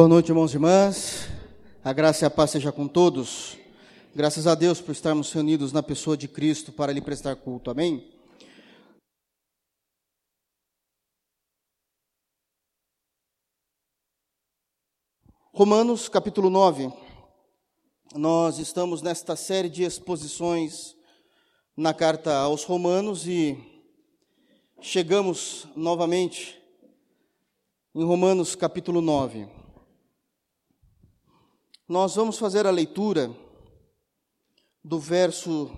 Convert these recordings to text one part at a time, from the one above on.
Boa noite, irmãos e irmãs. A graça e a paz seja com todos. Graças a Deus por estarmos reunidos na pessoa de Cristo para lhe prestar culto. Amém. Romanos capítulo 9. Nós estamos nesta série de exposições na carta aos Romanos e chegamos novamente em Romanos capítulo 9. Nós vamos fazer a leitura do verso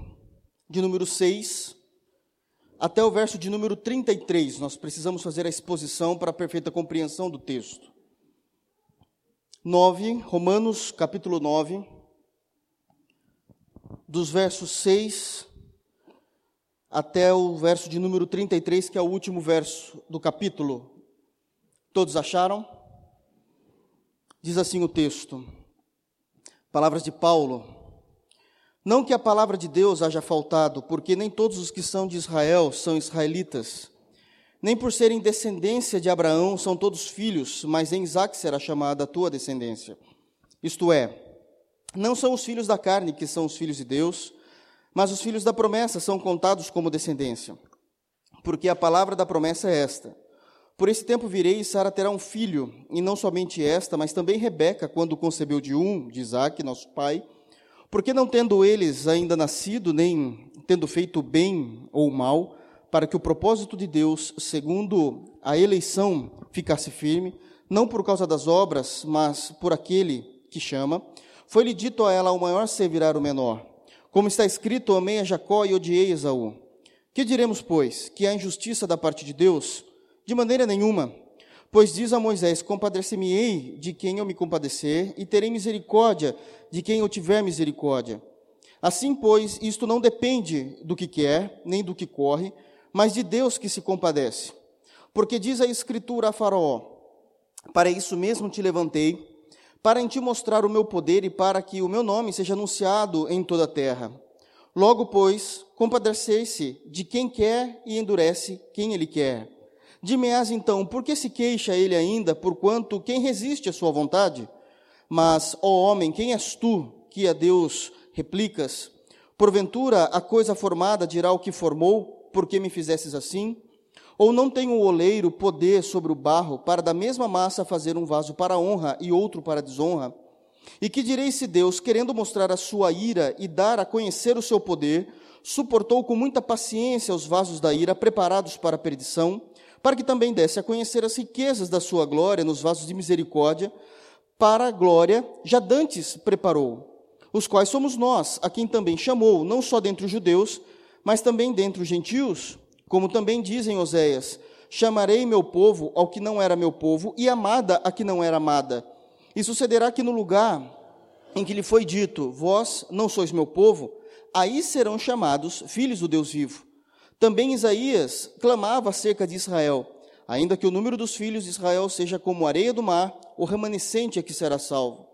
de número 6 até o verso de número 33. Nós precisamos fazer a exposição para a perfeita compreensão do texto. 9, Romanos capítulo 9, dos versos 6 até o verso de número 33, que é o último verso do capítulo. Todos acharam? Diz assim o texto, palavras de Paulo. Não que a palavra de Deus haja faltado, porque nem todos os que são de Israel são israelitas nem por serem descendência de Abraão são todos filhos, mas em Isaac será chamada a tua descendência. Isto é, não são os filhos da carne que são os filhos de Deus, mas os filhos da promessa são contados como descendência. Porque a palavra da promessa é esta: Por esse tempo virei e Sara terá um filho, e não somente esta, mas também Rebeca, quando concebeu de um, de Isaac, nosso pai, porque não tendo eles ainda nascido, nem tendo feito bem ou mal, para que o propósito de Deus, segundo a eleição, ficasse firme, não por causa das obras, mas por aquele que chama, foi-lhe dito a ela: o maior servirá o menor. Como está escrito: amei a Jacó e odiei Esaú. Que diremos, pois? Que há injustiça da parte de Deus? De maneira nenhuma. Pois diz a Moisés: Compadecer-me-ei de quem eu me compadecer, e terei misericórdia de quem eu tiver misericórdia. Assim, pois, isto não depende do que quer, nem do que corre, mas de Deus que se compadece. Porque diz a Escritura a Faraó: Para isso mesmo te levantei, para em ti mostrar o meu poder e para que o meu nome seja anunciado em toda a terra. Logo, pois, compadecer-se de quem quer e endurece quem ele quer. Dime-as então, por que se queixa ele ainda, porquanto quem resiste à sua vontade? Mas, ó homem, quem és tu que a Deus replicas? Porventura a coisa formada dirá o que formou, por que me fizesses assim? Ou não tem o oleiro poder sobre o barro para da mesma massa fazer um vaso para honra e outro para desonra? E que direi se Deus, querendo mostrar a sua ira e dar a conhecer o seu poder, suportou com muita paciência os vasos da ira preparados para a perdição, para que também desse a conhecer as riquezas da sua glória nos vasos de misericórdia, para a glória já dantes preparou, os quais somos nós, a quem também chamou, não só dentre os judeus, mas também dentre os gentios, como também dizem Oséias: Chamarei meu povo ao que não era meu povo, e amada a que não era amada. E sucederá que no lugar em que lhe foi dito: Vós não sois meu povo, aí serão chamados filhos do Deus vivo. Também Isaías clamava acerca de Israel: Ainda que o número dos filhos de Israel seja como a areia do mar, o remanescente é que será salvo.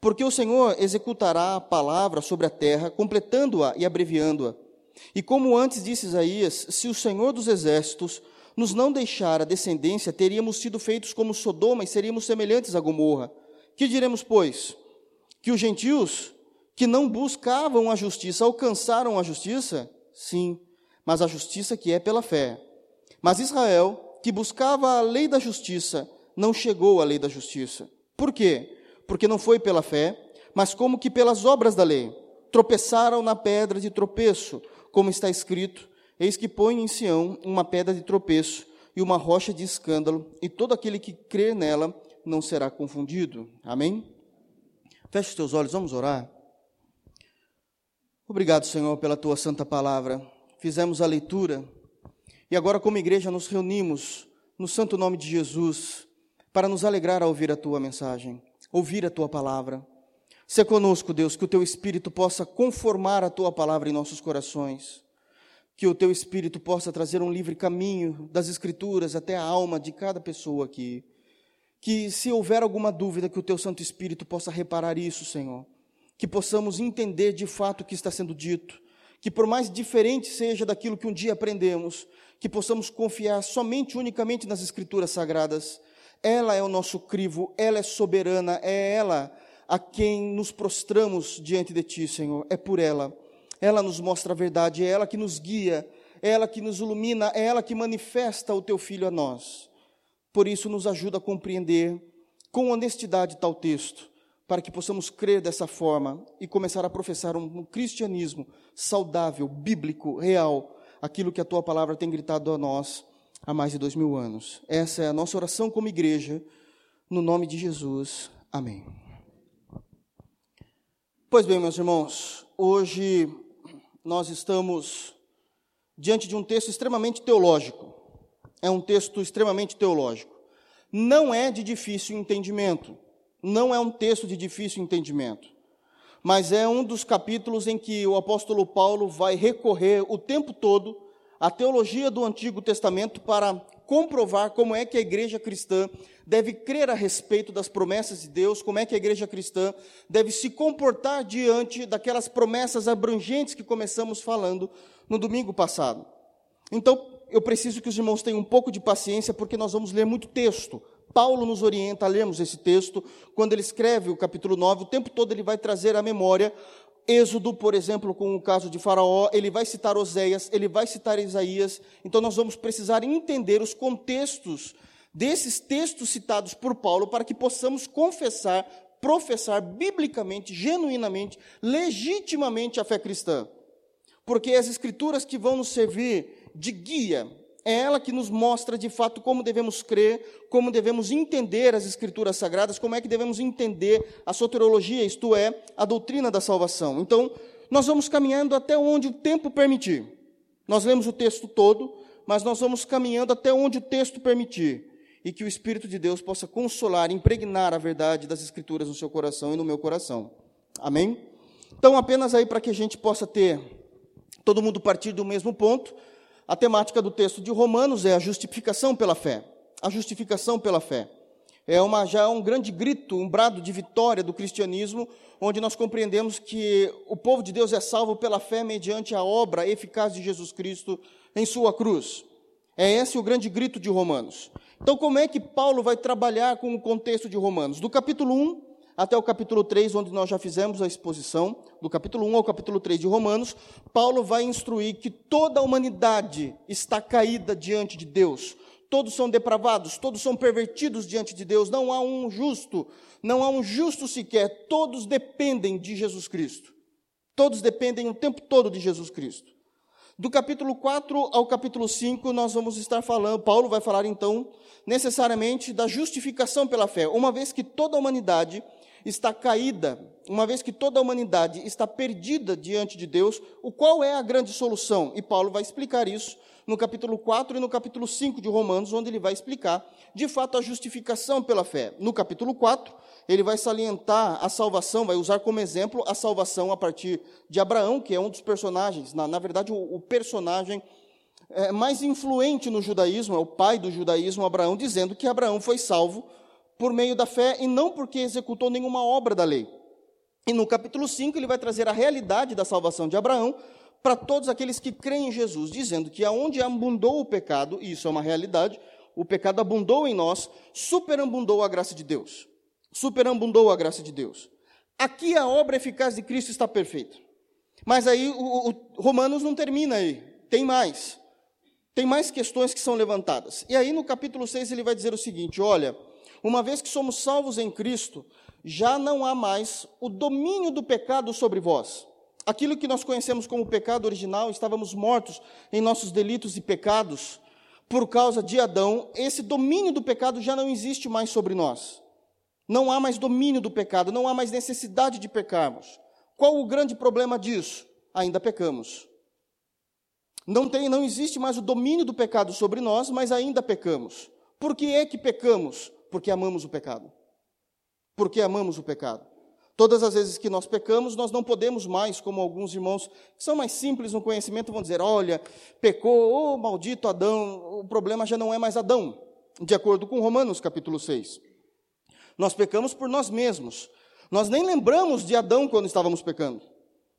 Porque o Senhor executará a palavra sobre a terra, completando-a e abreviando-a. E como antes disse Isaías, se o Senhor dos exércitos nos não deixar a descendência, teríamos sido feitos como Sodoma e seríamos semelhantes a Gomorra. Que diremos, pois? Que os gentios que não buscavam a justiça alcançaram a justiça? Sim, mas a justiça que é pela fé. Mas Israel, que buscava a lei da justiça, não chegou à lei da justiça. Por quê? Porque não foi pela fé, mas como que pelas obras da lei. Tropeçaram na pedra de tropeço como está escrito: Eis que põe em Sião uma pedra de tropeço e uma rocha de escândalo, e todo aquele que crer nela não será confundido. Amém? Feche os teus olhos, vamos orar. Obrigado, Senhor, pela tua santa palavra. Fizemos a leitura e agora, como igreja, nos reunimos no santo nome de Jesus para nos alegrar ao ouvir a tua mensagem, ouvir a tua palavra. Se conosco, Deus, que o teu Espírito possa conformar a tua palavra em nossos corações, que o teu Espírito possa trazer um livre caminho das Escrituras até a alma de cada pessoa aqui. Que, se houver alguma dúvida, que o teu Santo Espírito possa reparar isso, Senhor. Que possamos entender de fato o que está sendo dito. Que, por mais diferente seja daquilo que um dia aprendemos, que possamos confiar somente, unicamente nas Escrituras sagradas ela é o nosso crivo, ela é soberana, é ela a quem nos prostramos diante de Ti, Senhor, é por ela. Ela nos mostra a verdade, é ela que nos guia, é ela que nos ilumina, é ela que manifesta o Teu Filho a nós. Por isso, nos ajuda a compreender com honestidade tal texto, para que possamos crer dessa forma e começar a professar um cristianismo saudável, bíblico, real, aquilo que a Tua palavra tem gritado a nós há mais de dois mil anos. Essa é a nossa oração como igreja, no nome de Jesus. Amém. Pois bem, meus irmãos, hoje nós estamos diante de um texto extremamente teológico. É um texto extremamente teológico. Não é de difícil entendimento. Não é um texto de difícil entendimento. Mas é um dos capítulos em que o apóstolo Paulo vai recorrer o tempo todo à teologia do Antigo Testamento para comprovar como é que a igreja cristã deve crer a respeito das promessas de Deus, como é que a igreja cristã deve se comportar diante daquelas promessas abrangentes que começamos falando no domingo passado. Então, eu preciso que os irmãos tenham um pouco de paciência, porque nós vamos ler muito texto. Paulo nos orienta a lermos esse texto, quando ele escreve o capítulo 9, o tempo todo ele vai trazer à memória Êxodo, por exemplo, com o caso de Faraó, ele vai citar Oséias, ele vai citar Isaías, então nós vamos precisar entender os contextos desses textos citados por Paulo para que possamos confessar, professar biblicamente, genuinamente, legitimamente a fé cristã. Porque as escrituras que vão nos servir de guia, é ela que nos mostra de fato como devemos crer, como devemos entender as escrituras sagradas, como é que devemos entender a soteriologia, isto é, a doutrina da salvação. Então, nós vamos caminhando até onde o tempo permitir. Nós lemos o texto todo, mas nós vamos caminhando até onde o texto permitir e que o Espírito de Deus possa consolar, impregnar a verdade das Escrituras no seu coração e no meu coração. Amém? Então, apenas aí para que a gente possa ter todo mundo partir do mesmo ponto, a temática do texto de Romanos é a justificação pela fé. A justificação pela fé. É uma, já é um grande grito, um brado de vitória do cristianismo, onde nós compreendemos que o povo de Deus é salvo pela fé mediante a obra eficaz de Jesus Cristo em sua cruz. É esse o grande grito de Romanos. Então, como é que Paulo vai trabalhar com o contexto de Romanos? Do capítulo 1 até o capítulo 3, onde nós já fizemos a exposição, do capítulo 1 ao capítulo 3 de Romanos, Paulo vai instruir que toda a humanidade está caída diante de Deus. Todos são depravados, todos são pervertidos diante de Deus, não há um justo, não há um justo sequer, todos dependem de Jesus Cristo. Todos dependem o tempo todo de Jesus Cristo. Do capítulo 4 ao capítulo 5, nós vamos estar falando, Paulo vai falar então, necessariamente, da justificação pela fé, uma vez que toda a humanidade está caída, uma vez que toda a humanidade está perdida diante de Deus, o qual é a grande solução? E Paulo vai explicar isso no capítulo 4 e no capítulo 5 de Romanos, onde ele vai explicar, de fato, a justificação pela fé. No capítulo 4, ele vai salientar a salvação, vai usar como exemplo a salvação a partir de Abraão, que é um dos personagens, na, na verdade, o, o personagem é, mais influente no judaísmo, é o pai do judaísmo, Abraão, dizendo que Abraão foi salvo por meio da fé e não porque executou nenhuma obra da lei. E no capítulo 5 ele vai trazer a realidade da salvação de Abraão para todos aqueles que creem em Jesus, dizendo que aonde abundou o pecado, e isso é uma realidade, o pecado abundou em nós, superabundou a graça de Deus superabundou a graça de Deus. Aqui a obra eficaz de Cristo está perfeita. Mas aí o, o, Romanos não termina aí, tem mais. Tem mais questões que são levantadas. E aí no capítulo 6 ele vai dizer o seguinte: olha, uma vez que somos salvos em Cristo, já não há mais o domínio do pecado sobre vós. Aquilo que nós conhecemos como pecado original, estávamos mortos em nossos delitos e pecados por causa de Adão, esse domínio do pecado já não existe mais sobre nós. Não há mais domínio do pecado, não há mais necessidade de pecarmos. Qual o grande problema disso? Ainda pecamos. Não tem, não existe mais o domínio do pecado sobre nós, mas ainda pecamos. Por que é que pecamos? Porque amamos o pecado. Porque amamos o pecado. Todas as vezes que nós pecamos, nós não podemos mais, como alguns irmãos que são mais simples no conhecimento vão dizer: olha, pecou, oh, maldito Adão, o problema já não é mais Adão, de acordo com Romanos capítulo 6. Nós pecamos por nós mesmos. Nós nem lembramos de Adão quando estávamos pecando.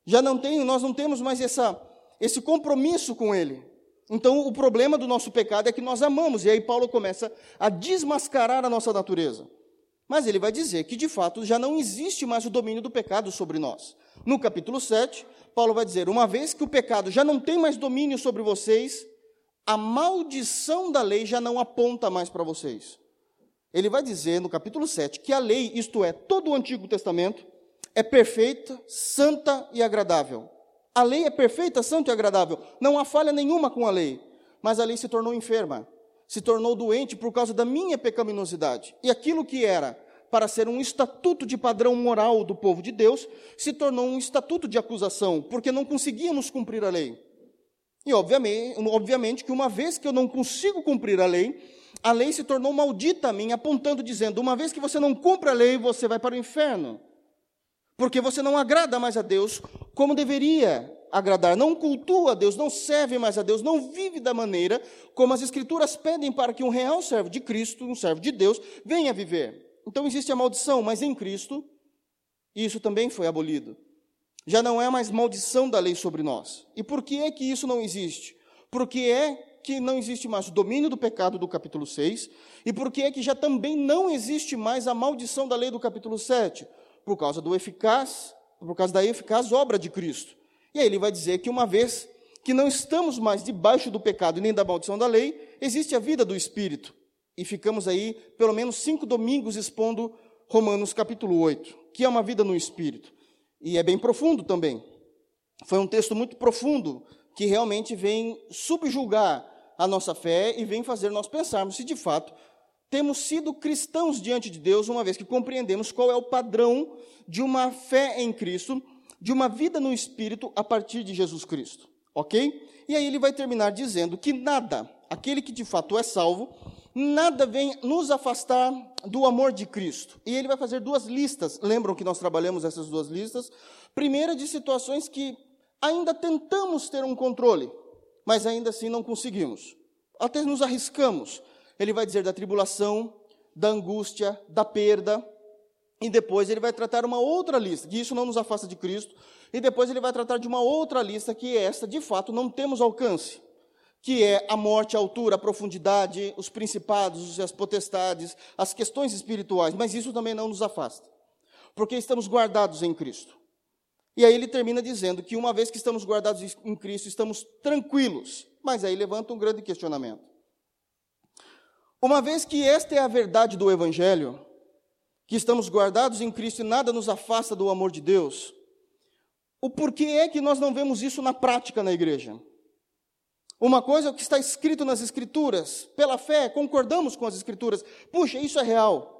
Já não tem, nós não temos mais essa, esse compromisso com ele. Então, o problema do nosso pecado é que nós amamos, e aí Paulo começa a desmascarar a nossa natureza. Mas ele vai dizer que, de fato, já não existe mais o domínio do pecado sobre nós. No capítulo 7, Paulo vai dizer: uma vez que o pecado já não tem mais domínio sobre vocês, a maldição da lei já não aponta mais para vocês. Ele vai dizer no capítulo 7 que a lei, isto é, todo o Antigo Testamento, é perfeita, santa e agradável. A lei é perfeita, santa e agradável. Não há falha nenhuma com a lei. Mas a lei se tornou enferma, se tornou doente por causa da minha pecaminosidade. E aquilo que era para ser um estatuto de padrão moral do povo de Deus, se tornou um estatuto de acusação, porque não conseguíamos cumprir a lei. E obviamente, obviamente que uma vez que eu não consigo cumprir a lei, a lei se tornou maldita a mim, apontando, dizendo: uma vez que você não cumpre a lei, você vai para o inferno porque você não agrada mais a Deus como deveria agradar, não cultua a Deus, não serve mais a Deus, não vive da maneira como as Escrituras pedem para que um real servo de Cristo, um servo de Deus, venha viver. Então existe a maldição, mas em Cristo, isso também foi abolido. Já não é mais maldição da lei sobre nós. E por que é que isso não existe? Porque é que não existe mais o domínio do pecado do capítulo 6, e porque é que já também não existe mais a maldição da lei do capítulo 7 por causa do eficaz, por causa da eficaz obra de Cristo. E aí ele vai dizer que uma vez que não estamos mais debaixo do pecado nem da maldição da lei, existe a vida do Espírito. E ficamos aí pelo menos cinco domingos expondo Romanos capítulo 8, que é uma vida no Espírito. E é bem profundo também. Foi um texto muito profundo que realmente vem subjulgar a nossa fé e vem fazer nós pensarmos se de fato temos sido cristãos diante de Deus, uma vez que compreendemos qual é o padrão de uma fé em Cristo, de uma vida no Espírito a partir de Jesus Cristo. Ok? E aí ele vai terminar dizendo que nada, aquele que de fato é salvo, nada vem nos afastar do amor de Cristo. E ele vai fazer duas listas. Lembram que nós trabalhamos essas duas listas? Primeira, de situações que ainda tentamos ter um controle, mas ainda assim não conseguimos. Até nos arriscamos ele vai dizer da tribulação, da angústia, da perda, e depois ele vai tratar uma outra lista, que isso não nos afasta de Cristo, e depois ele vai tratar de uma outra lista, que é esta, de fato, não temos alcance, que é a morte, a altura, a profundidade, os principados, as potestades, as questões espirituais, mas isso também não nos afasta, porque estamos guardados em Cristo. E aí ele termina dizendo que uma vez que estamos guardados em Cristo, estamos tranquilos, mas aí levanta um grande questionamento. Uma vez que esta é a verdade do Evangelho, que estamos guardados em Cristo e nada nos afasta do amor de Deus, o porquê é que nós não vemos isso na prática na igreja? Uma coisa é o que está escrito nas Escrituras, pela fé, concordamos com as Escrituras, puxa, isso é real.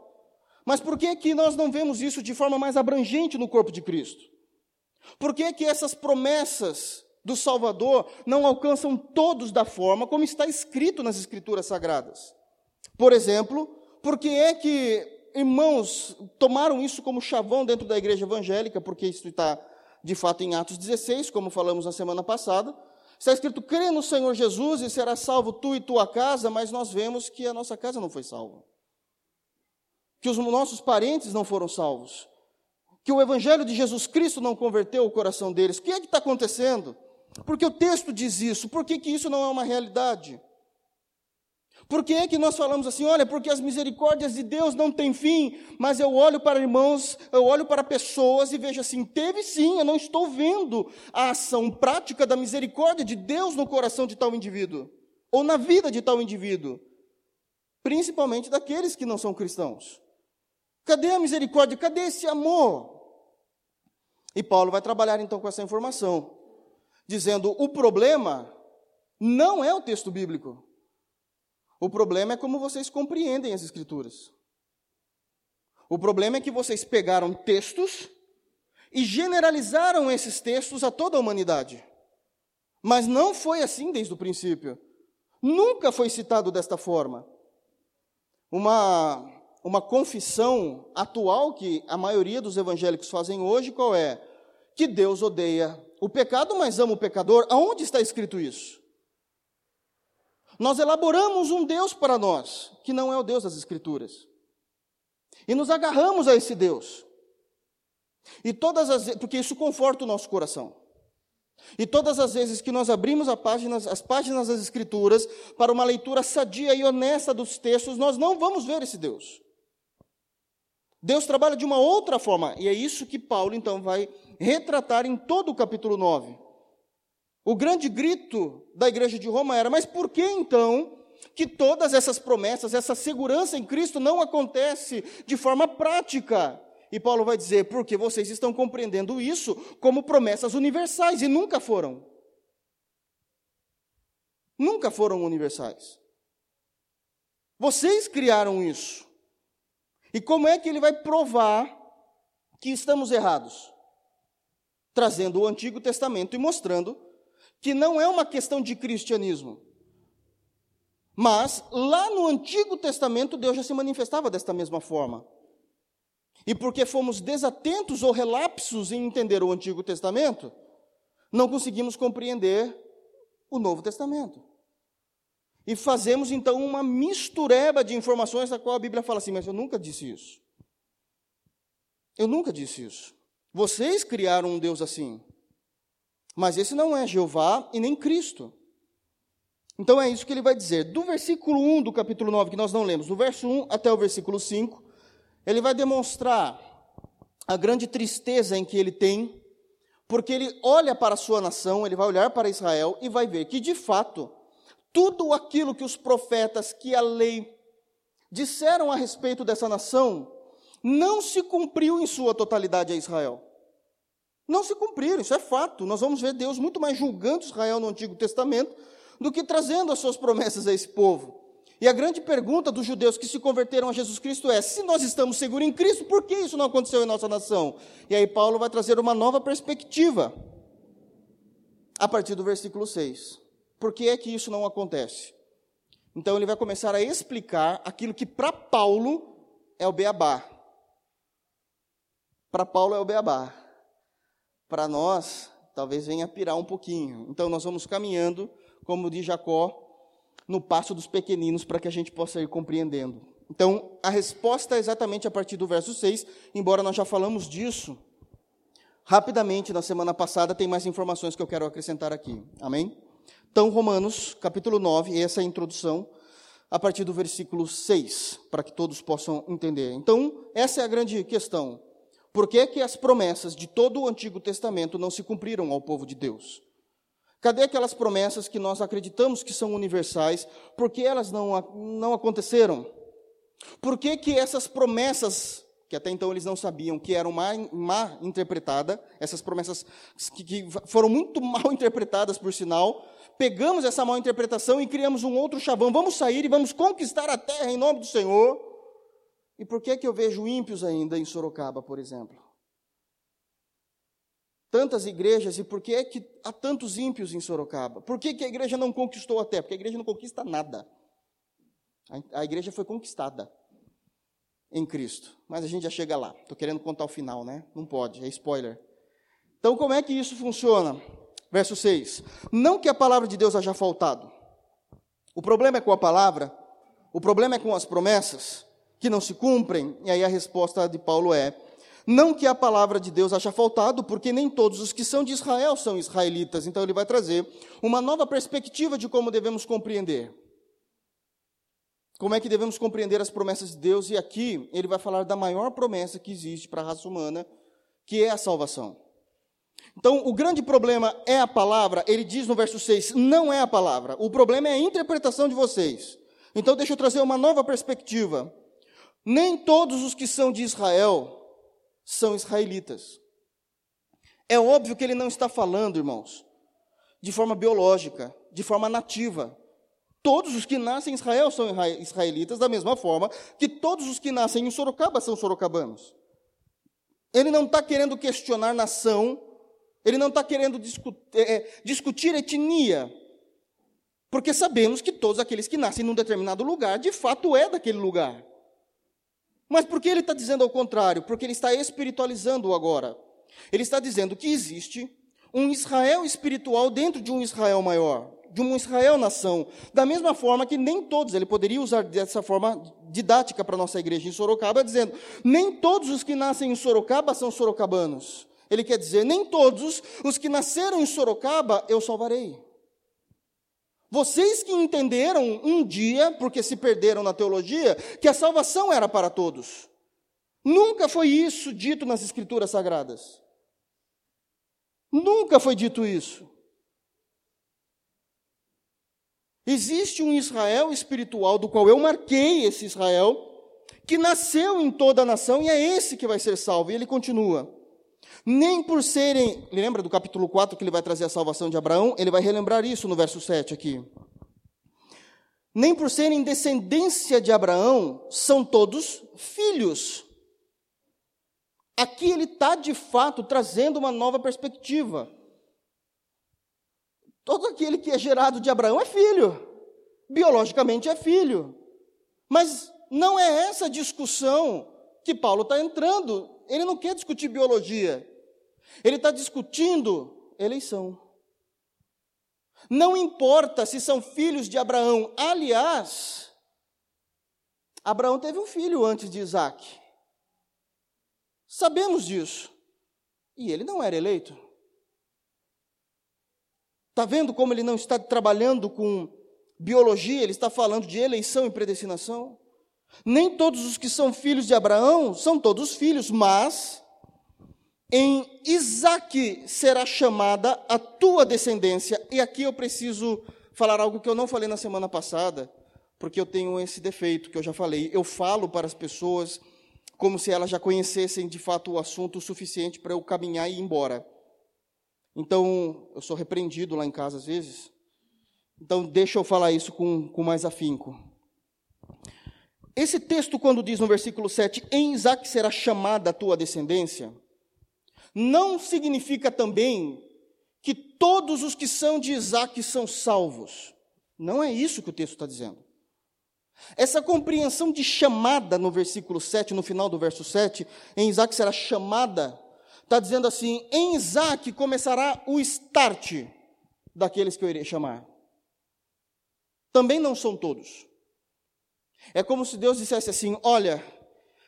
Mas por que, que nós não vemos isso de forma mais abrangente no corpo de Cristo? Por que, que essas promessas do Salvador não alcançam todos da forma como está escrito nas Escrituras Sagradas? Por exemplo, por que é que irmãos tomaram isso como chavão dentro da igreja evangélica? Porque isso está, de fato, em Atos 16, como falamos na semana passada. Está escrito: crê no Senhor Jesus e será salvo tu e tua casa, mas nós vemos que a nossa casa não foi salva. Que os nossos parentes não foram salvos. Que o evangelho de Jesus Cristo não converteu o coração deles. O que é que está acontecendo? Porque o texto diz isso. Por que, que isso não é uma realidade? Por que é que nós falamos assim? Olha, porque as misericórdias de Deus não têm fim, mas eu olho para irmãos, eu olho para pessoas e vejo assim: teve sim, eu não estou vendo a ação prática da misericórdia de Deus no coração de tal indivíduo, ou na vida de tal indivíduo, principalmente daqueles que não são cristãos. Cadê a misericórdia? Cadê esse amor? E Paulo vai trabalhar então com essa informação, dizendo: o problema não é o texto bíblico. O problema é como vocês compreendem as Escrituras. O problema é que vocês pegaram textos e generalizaram esses textos a toda a humanidade. Mas não foi assim desde o princípio. Nunca foi citado desta forma. Uma, uma confissão atual que a maioria dos evangélicos fazem hoje, qual é? Que Deus odeia o pecado, mas ama o pecador. Aonde está escrito isso? Nós elaboramos um Deus para nós, que não é o Deus das Escrituras. E nos agarramos a esse Deus. E todas as porque isso conforta o nosso coração. E todas as vezes que nós abrimos páginas, as páginas das Escrituras para uma leitura sadia e honesta dos textos, nós não vamos ver esse Deus. Deus trabalha de uma outra forma, e é isso que Paulo então vai retratar em todo o capítulo 9. O grande grito da igreja de Roma era: mas por que então que todas essas promessas, essa segurança em Cristo não acontece de forma prática? E Paulo vai dizer: porque vocês estão compreendendo isso como promessas universais e nunca foram. Nunca foram universais. Vocês criaram isso. E como é que ele vai provar que estamos errados? Trazendo o Antigo Testamento e mostrando que não é uma questão de cristianismo. Mas lá no Antigo Testamento Deus já se manifestava desta mesma forma. E porque fomos desatentos ou relapsos em entender o Antigo Testamento, não conseguimos compreender o Novo Testamento. E fazemos então uma mistureba de informações da qual a Bíblia fala assim, mas eu nunca disse isso. Eu nunca disse isso. Vocês criaram um Deus assim. Mas esse não é Jeová e nem Cristo. Então é isso que ele vai dizer. Do versículo 1 do capítulo 9, que nós não lemos, do verso 1 até o versículo 5, ele vai demonstrar a grande tristeza em que ele tem, porque ele olha para a sua nação, ele vai olhar para Israel e vai ver que, de fato, tudo aquilo que os profetas, que a lei disseram a respeito dessa nação, não se cumpriu em sua totalidade a Israel. Não se cumpriram, isso é fato. Nós vamos ver Deus muito mais julgando Israel no Antigo Testamento do que trazendo as suas promessas a esse povo. E a grande pergunta dos judeus que se converteram a Jesus Cristo é: se nós estamos seguros em Cristo, por que isso não aconteceu em nossa nação? E aí Paulo vai trazer uma nova perspectiva a partir do versículo 6. Por que é que isso não acontece? Então ele vai começar a explicar aquilo que para Paulo é o beabá. Para Paulo é o beabá. Para nós, talvez venha pirar um pouquinho. Então nós vamos caminhando, como diz Jacó, no passo dos pequeninos para que a gente possa ir compreendendo. Então, a resposta é exatamente a partir do verso 6, embora nós já falamos disso rapidamente na semana passada, tem mais informações que eu quero acrescentar aqui. Amém? Então, Romanos, capítulo 9, essa é a introdução, a partir do versículo 6, para que todos possam entender. Então, essa é a grande questão. Por que, que as promessas de todo o Antigo Testamento não se cumpriram ao povo de Deus? Cadê aquelas promessas que nós acreditamos que são universais? Por que elas não, não aconteceram? Por que, que essas promessas que até então eles não sabiam, que eram má, má interpretadas, essas promessas que, que, foram muito mal interpretadas, por sinal, pegamos essa mal interpretação e criamos um outro chavão, vamos sair e vamos conquistar a terra em nome do Senhor. E por que, que eu vejo ímpios ainda em Sorocaba, por exemplo? Tantas igrejas, e por que que há tantos ímpios em Sorocaba? Por que, que a igreja não conquistou a terra? Porque a igreja não conquista nada. A, a igreja foi conquistada em Cristo. Mas a gente já chega lá. Estou querendo contar o final, né? Não pode, é spoiler. Então, como é que isso funciona? Verso 6. Não que a palavra de Deus haja faltado. O problema é com a palavra, o problema é com as promessas que não se cumprem. E aí a resposta de Paulo é: não que a palavra de Deus haja faltado, porque nem todos os que são de Israel são israelitas. Então ele vai trazer uma nova perspectiva de como devemos compreender. Como é que devemos compreender as promessas de Deus? E aqui ele vai falar da maior promessa que existe para a raça humana, que é a salvação. Então, o grande problema é a palavra, ele diz no verso 6, não é a palavra, o problema é a interpretação de vocês. Então, deixa eu trazer uma nova perspectiva. Nem todos os que são de Israel são israelitas. É óbvio que ele não está falando, irmãos, de forma biológica, de forma nativa. Todos os que nascem em Israel são israelitas, da mesma forma que todos os que nascem em Sorocaba são sorocabanos. Ele não está querendo questionar nação, ele não está querendo discutir, é, é, discutir etnia, porque sabemos que todos aqueles que nascem num determinado lugar, de fato é daquele lugar. Mas por que ele está dizendo ao contrário? Porque ele está espiritualizando agora. Ele está dizendo que existe um Israel espiritual dentro de um Israel maior de uma Israel-nação. Da mesma forma que nem todos, ele poderia usar dessa forma didática para a nossa igreja em Sorocaba, dizendo: nem todos os que nascem em Sorocaba são sorocabanos. Ele quer dizer: nem todos os que nasceram em Sorocaba eu salvarei. Vocês que entenderam um dia, porque se perderam na teologia, que a salvação era para todos. Nunca foi isso dito nas Escrituras Sagradas. Nunca foi dito isso. Existe um Israel espiritual, do qual eu marquei esse Israel, que nasceu em toda a nação e é esse que vai ser salvo. E ele continua. Nem por serem, lembra do capítulo 4 que ele vai trazer a salvação de Abraão? Ele vai relembrar isso no verso 7 aqui. Nem por serem descendência de Abraão, são todos filhos. Aqui ele está de fato trazendo uma nova perspectiva. Todo aquele que é gerado de Abraão é filho, biologicamente é filho. Mas não é essa discussão que Paulo está entrando. Ele não quer discutir biologia. Ele está discutindo eleição. Não importa se são filhos de Abraão. Aliás, Abraão teve um filho antes de Isaac. Sabemos disso. E ele não era eleito. Está vendo como ele não está trabalhando com biologia, ele está falando de eleição e predestinação? Nem todos os que são filhos de Abraão são todos filhos, mas em Isaac será chamada a tua descendência. E aqui eu preciso falar algo que eu não falei na semana passada, porque eu tenho esse defeito que eu já falei. Eu falo para as pessoas como se elas já conhecessem de fato o assunto o suficiente para eu caminhar e ir embora. Então, eu sou repreendido lá em casa às vezes. Então, deixa eu falar isso com, com mais afinco. Esse texto, quando diz no versículo 7, em Isaac será chamada a tua descendência, não significa também que todos os que são de Isaac são salvos. Não é isso que o texto está dizendo. Essa compreensão de chamada no versículo 7, no final do verso 7, em Isaac será chamada, está dizendo assim: em Isaac começará o start daqueles que eu irei chamar. Também não são todos. É como se Deus dissesse assim: olha,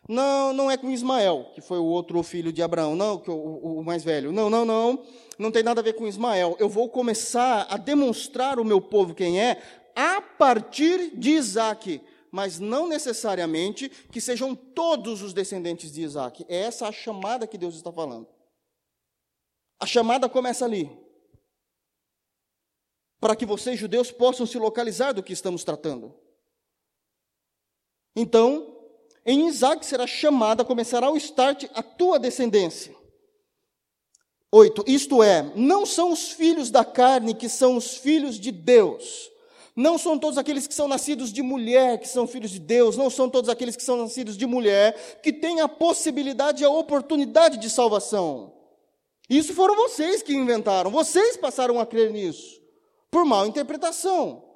não, não é com Ismael, que foi o outro filho de Abraão, não, que o, o, mais velho. Não, não, não, não tem nada a ver com Ismael. Eu vou começar a demonstrar o meu povo quem é a partir de Isaac, mas não necessariamente que sejam todos os descendentes de Isaac. É essa a chamada que Deus está falando. A chamada começa ali. Para que vocês, judeus, possam se localizar do que estamos tratando. Então, em Isaac será chamada, começará o start a tua descendência. Oito, isto é, não são os filhos da carne que são os filhos de Deus. Não são todos aqueles que são nascidos de mulher que são filhos de Deus. Não são todos aqueles que são nascidos de mulher que têm a possibilidade e a oportunidade de salvação. Isso foram vocês que inventaram. Vocês passaram a crer nisso. Por mal interpretação.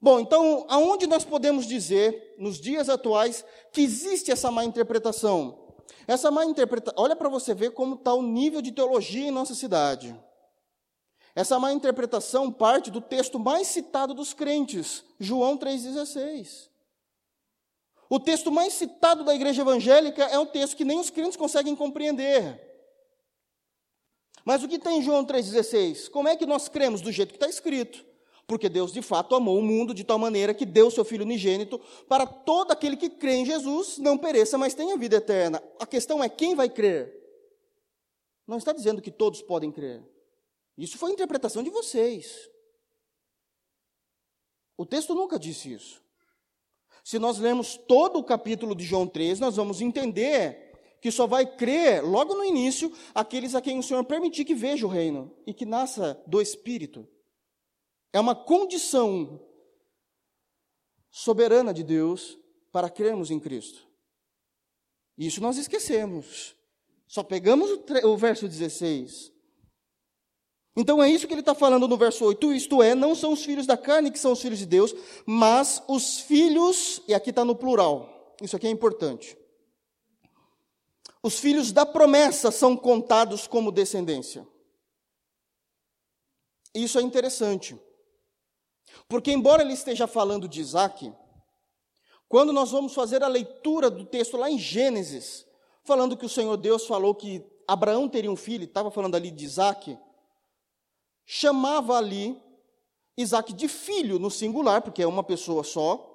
Bom, então, aonde nós podemos dizer, nos dias atuais, que existe essa má interpretação? Essa má interpretação, olha para você ver como está o nível de teologia em nossa cidade. Essa má interpretação parte do texto mais citado dos crentes, João 3,16. O texto mais citado da igreja evangélica é um texto que nem os crentes conseguem compreender. Mas o que tem em João 3,16? Como é que nós cremos do jeito que está escrito? Porque Deus de fato amou o mundo de tal maneira que deu seu Filho unigênito para todo aquele que crê em Jesus não pereça, mas tenha vida eterna. A questão é quem vai crer. Não está dizendo que todos podem crer. Isso foi a interpretação de vocês. O texto nunca disse isso. Se nós lermos todo o capítulo de João 3, nós vamos entender que só vai crer, logo no início, aqueles a quem o Senhor permitir que veja o reino e que nasça do Espírito. É uma condição soberana de Deus para crermos em Cristo. Isso nós esquecemos. Só pegamos o, o verso 16. Então é isso que ele está falando no verso 8. Isto é, não são os filhos da carne que são os filhos de Deus, mas os filhos, e aqui está no plural. Isso aqui é importante. Os filhos da promessa são contados como descendência. Isso é interessante. Porque, embora ele esteja falando de Isaac, quando nós vamos fazer a leitura do texto lá em Gênesis, falando que o Senhor Deus falou que Abraão teria um filho, estava falando ali de Isaac, chamava ali Isaac de filho no singular, porque é uma pessoa só.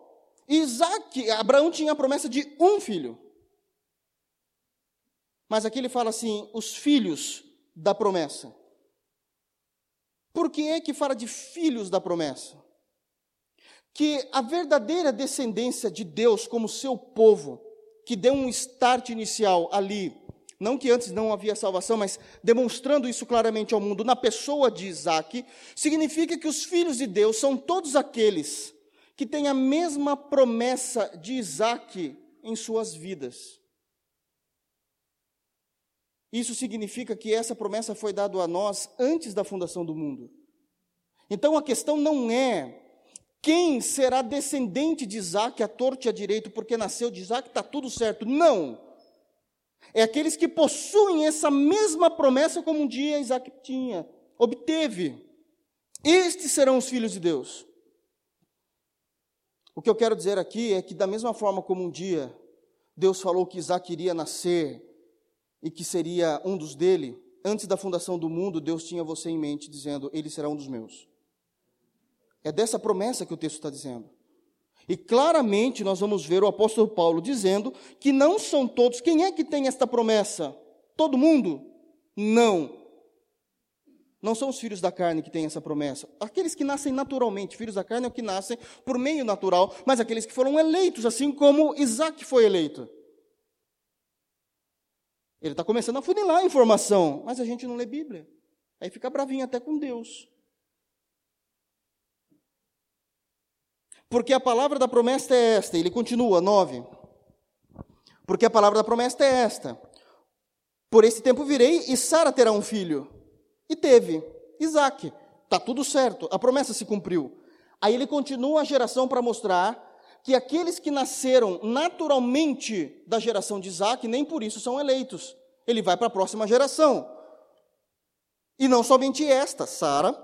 Isaac, Abraão tinha a promessa de um filho. Mas aqui ele fala assim: os filhos da promessa. Por que é que fala de filhos da promessa? Que a verdadeira descendência de Deus como seu povo, que deu um start inicial ali, não que antes não havia salvação, mas demonstrando isso claramente ao mundo na pessoa de Isaac, significa que os filhos de Deus são todos aqueles que têm a mesma promessa de Isaac em suas vidas. Isso significa que essa promessa foi dada a nós antes da fundação do mundo. Então a questão não é quem será descendente de Isaac a torto e a direito, porque nasceu de Isaac, está tudo certo. Não. É aqueles que possuem essa mesma promessa como um dia Isaac tinha, obteve. Estes serão os filhos de Deus. O que eu quero dizer aqui é que, da mesma forma como um dia Deus falou que Isaac iria nascer e que seria um dos dele, antes da fundação do mundo, Deus tinha você em mente, dizendo: Ele será um dos meus. É dessa promessa que o texto está dizendo. E claramente nós vamos ver o apóstolo Paulo dizendo que não são todos. Quem é que tem esta promessa? Todo mundo? Não. Não são os filhos da carne que têm essa promessa. Aqueles que nascem naturalmente, filhos da carne é o que nascem por meio natural, mas aqueles que foram eleitos, assim como Isaac foi eleito. Ele está começando a funilar a informação, mas a gente não lê Bíblia. Aí fica bravinho até com Deus. Porque a palavra da promessa é esta, ele continua, 9. Porque a palavra da promessa é esta: Por esse tempo virei e Sara terá um filho. E teve, Isaac. Está tudo certo, a promessa se cumpriu. Aí ele continua a geração para mostrar que aqueles que nasceram naturalmente da geração de Isaac, nem por isso são eleitos. Ele vai para a próxima geração. E não somente esta, Sara,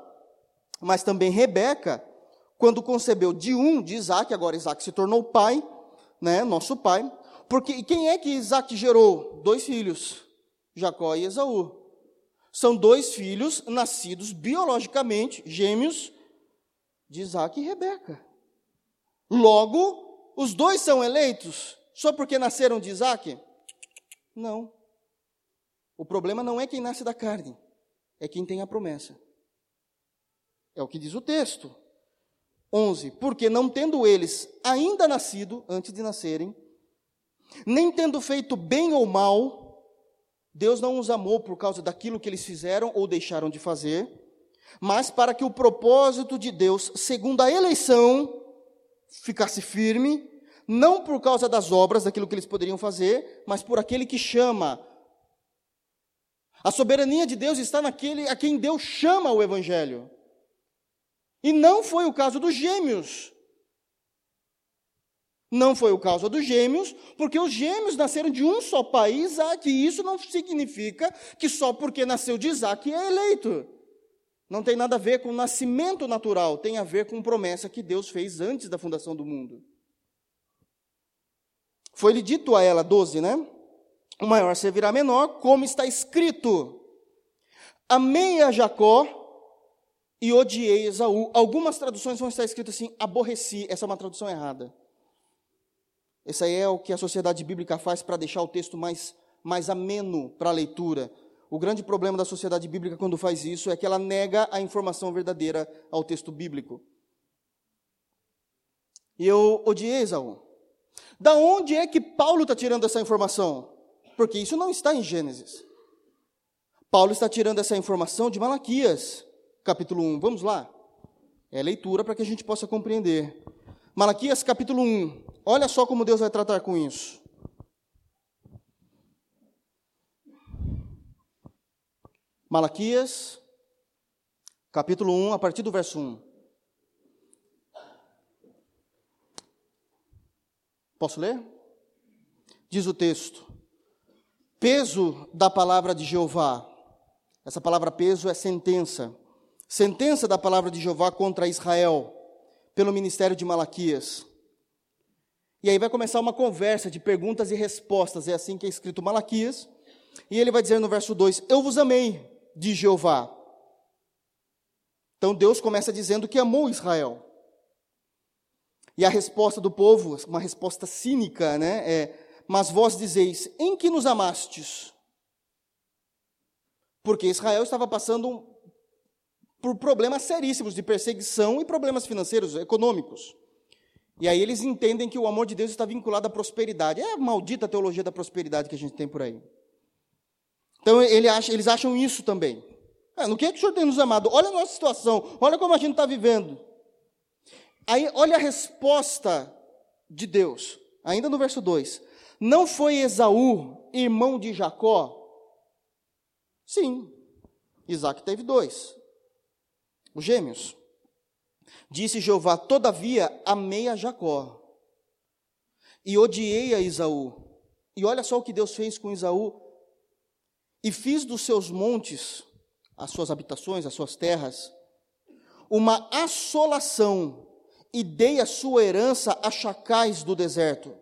mas também Rebeca, quando concebeu de um de Isaac, agora Isaac se tornou pai, né, nosso pai. Porque quem é que Isaac gerou? Dois filhos, Jacó e Esaú. São dois filhos nascidos biologicamente, gêmeos, de Isaac e Rebeca. Logo, os dois são eleitos só porque nasceram de Isaac? Não. O problema não é quem nasce da carne, é quem tem a promessa. É o que diz o texto. 11. Porque não tendo eles ainda nascido, antes de nascerem, nem tendo feito bem ou mal, Deus não os amou por causa daquilo que eles fizeram ou deixaram de fazer, mas para que o propósito de Deus, segundo a eleição, ficasse firme, não por causa das obras, daquilo que eles poderiam fazer, mas por aquele que chama. A soberania de Deus está naquele a quem Deus chama o Evangelho. E não foi o caso dos gêmeos. Não foi o caso dos gêmeos, porque os gêmeos nasceram de um só pai, Isaac, e isso não significa que só porque nasceu de Isaac é eleito. Não tem nada a ver com nascimento natural, tem a ver com promessa que Deus fez antes da fundação do mundo. Foi-lhe dito a ela, 12, né? O maior servirá menor, como está escrito: Amei a Jacó e odiei Esaú. Algumas traduções vão estar escritas assim: aborreci. Essa é uma tradução errada. Esse aí é o que a sociedade bíblica faz para deixar o texto mais, mais ameno para a leitura. O grande problema da sociedade bíblica quando faz isso é que ela nega a informação verdadeira ao texto bíblico. E eu odiei Esaú. Da onde é que Paulo está tirando essa informação? Porque isso não está em Gênesis. Paulo está tirando essa informação de Malaquias, capítulo 1. Vamos lá? É leitura para que a gente possa compreender. Malaquias, capítulo 1. Olha só como Deus vai tratar com isso. Malaquias, capítulo 1, a partir do verso 1. Posso ler? Diz o texto: Peso da palavra de Jeová. Essa palavra peso é sentença. Sentença da palavra de Jeová contra Israel, pelo ministério de Malaquias. E aí vai começar uma conversa de perguntas e respostas. É assim que é escrito Malaquias e ele vai dizer no verso 2: Eu vos amei, de Jeová. Então Deus começa dizendo que amou Israel. E a resposta do povo, uma resposta cínica, né? É, Mas vós dizeis: Em que nos amastes? Porque Israel estava passando por problemas seríssimos de perseguição e problemas financeiros, econômicos. E aí eles entendem que o amor de Deus está vinculado à prosperidade. É a maldita teologia da prosperidade que a gente tem por aí. Então ele acha, eles acham isso também. Ah, no que é que o Senhor tem nos amado? Olha a nossa situação, olha como a gente está vivendo. Aí, olha a resposta de Deus, ainda no verso 2. Não foi Esaú, irmão de Jacó? Sim, Isaac teve dois, os gêmeos. Disse Jeová: Todavia amei a Jacó e odiei a Isaú. E olha só o que Deus fez com Isaú. E fiz dos seus montes, as suas habitações, as suas terras, uma assolação, e dei a sua herança a chacais do deserto.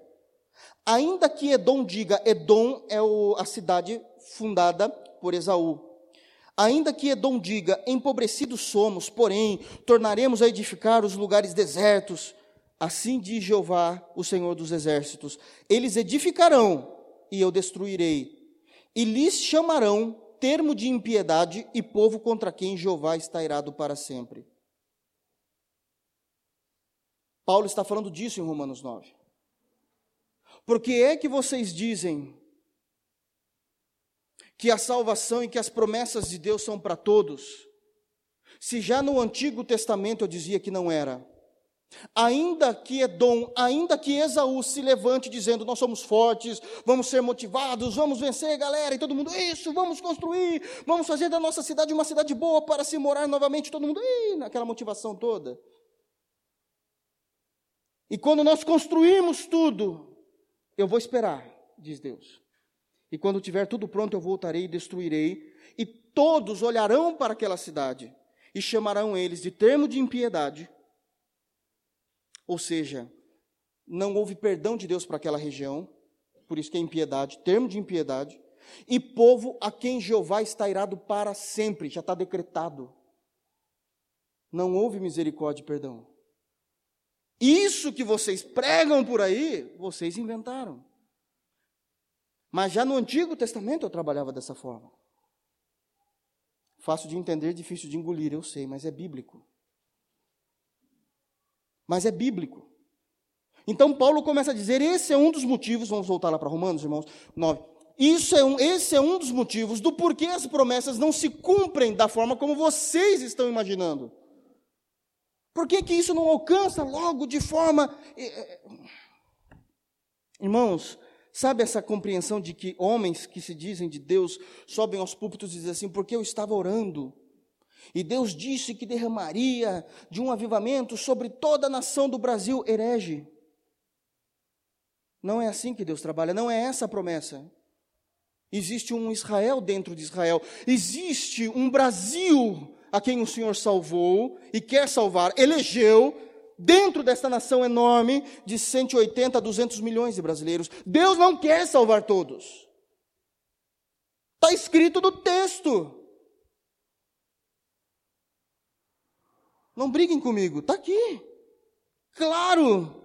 Ainda que Edom diga, Edom é o, a cidade fundada por Esaú. Ainda que Edom diga, empobrecidos somos, porém, tornaremos a edificar os lugares desertos. Assim diz Jeová, o Senhor dos exércitos: Eles edificarão e eu destruirei, e lhes chamarão termo de impiedade e povo contra quem Jeová está irado para sempre. Paulo está falando disso em Romanos 9. Por que é que vocês dizem que a salvação e que as promessas de Deus são para todos, se já no Antigo Testamento eu dizia que não era. Ainda que Edom, ainda que Esaú se levante dizendo: Nós somos fortes, vamos ser motivados, vamos vencer, galera, e todo mundo, isso, vamos construir, vamos fazer da nossa cidade uma cidade boa para se morar novamente, todo mundo, naquela motivação toda. E quando nós construímos tudo, eu vou esperar, diz Deus. E quando tiver tudo pronto, eu voltarei e destruirei, e todos olharão para aquela cidade e chamarão eles de termo de impiedade. Ou seja, não houve perdão de Deus para aquela região, por isso que é impiedade, termo de impiedade, e povo a quem Jeová está irado para sempre, já está decretado. Não houve misericórdia e perdão. Isso que vocês pregam por aí, vocês inventaram. Mas já no Antigo Testamento eu trabalhava dessa forma. Fácil de entender, difícil de engolir, eu sei, mas é bíblico. Mas é bíblico. Então Paulo começa a dizer: esse é um dos motivos, vamos voltar lá para Romanos, irmãos, 9. Isso é um, esse é um dos motivos do porquê as promessas não se cumprem da forma como vocês estão imaginando. Por que, que isso não alcança logo de forma. Eh, eh, irmãos, Sabe essa compreensão de que homens que se dizem de Deus sobem aos púlpitos e dizem assim, porque eu estava orando, e Deus disse que derramaria de um avivamento sobre toda a nação do Brasil, herege. Não é assim que Deus trabalha, não é essa a promessa. Existe um Israel dentro de Israel, existe um Brasil a quem o Senhor salvou e quer salvar, elegeu, dentro dessa nação enorme de 180 a 200 milhões de brasileiros. Deus não quer salvar todos. Está escrito no texto. Não briguem comigo, está aqui. Claro.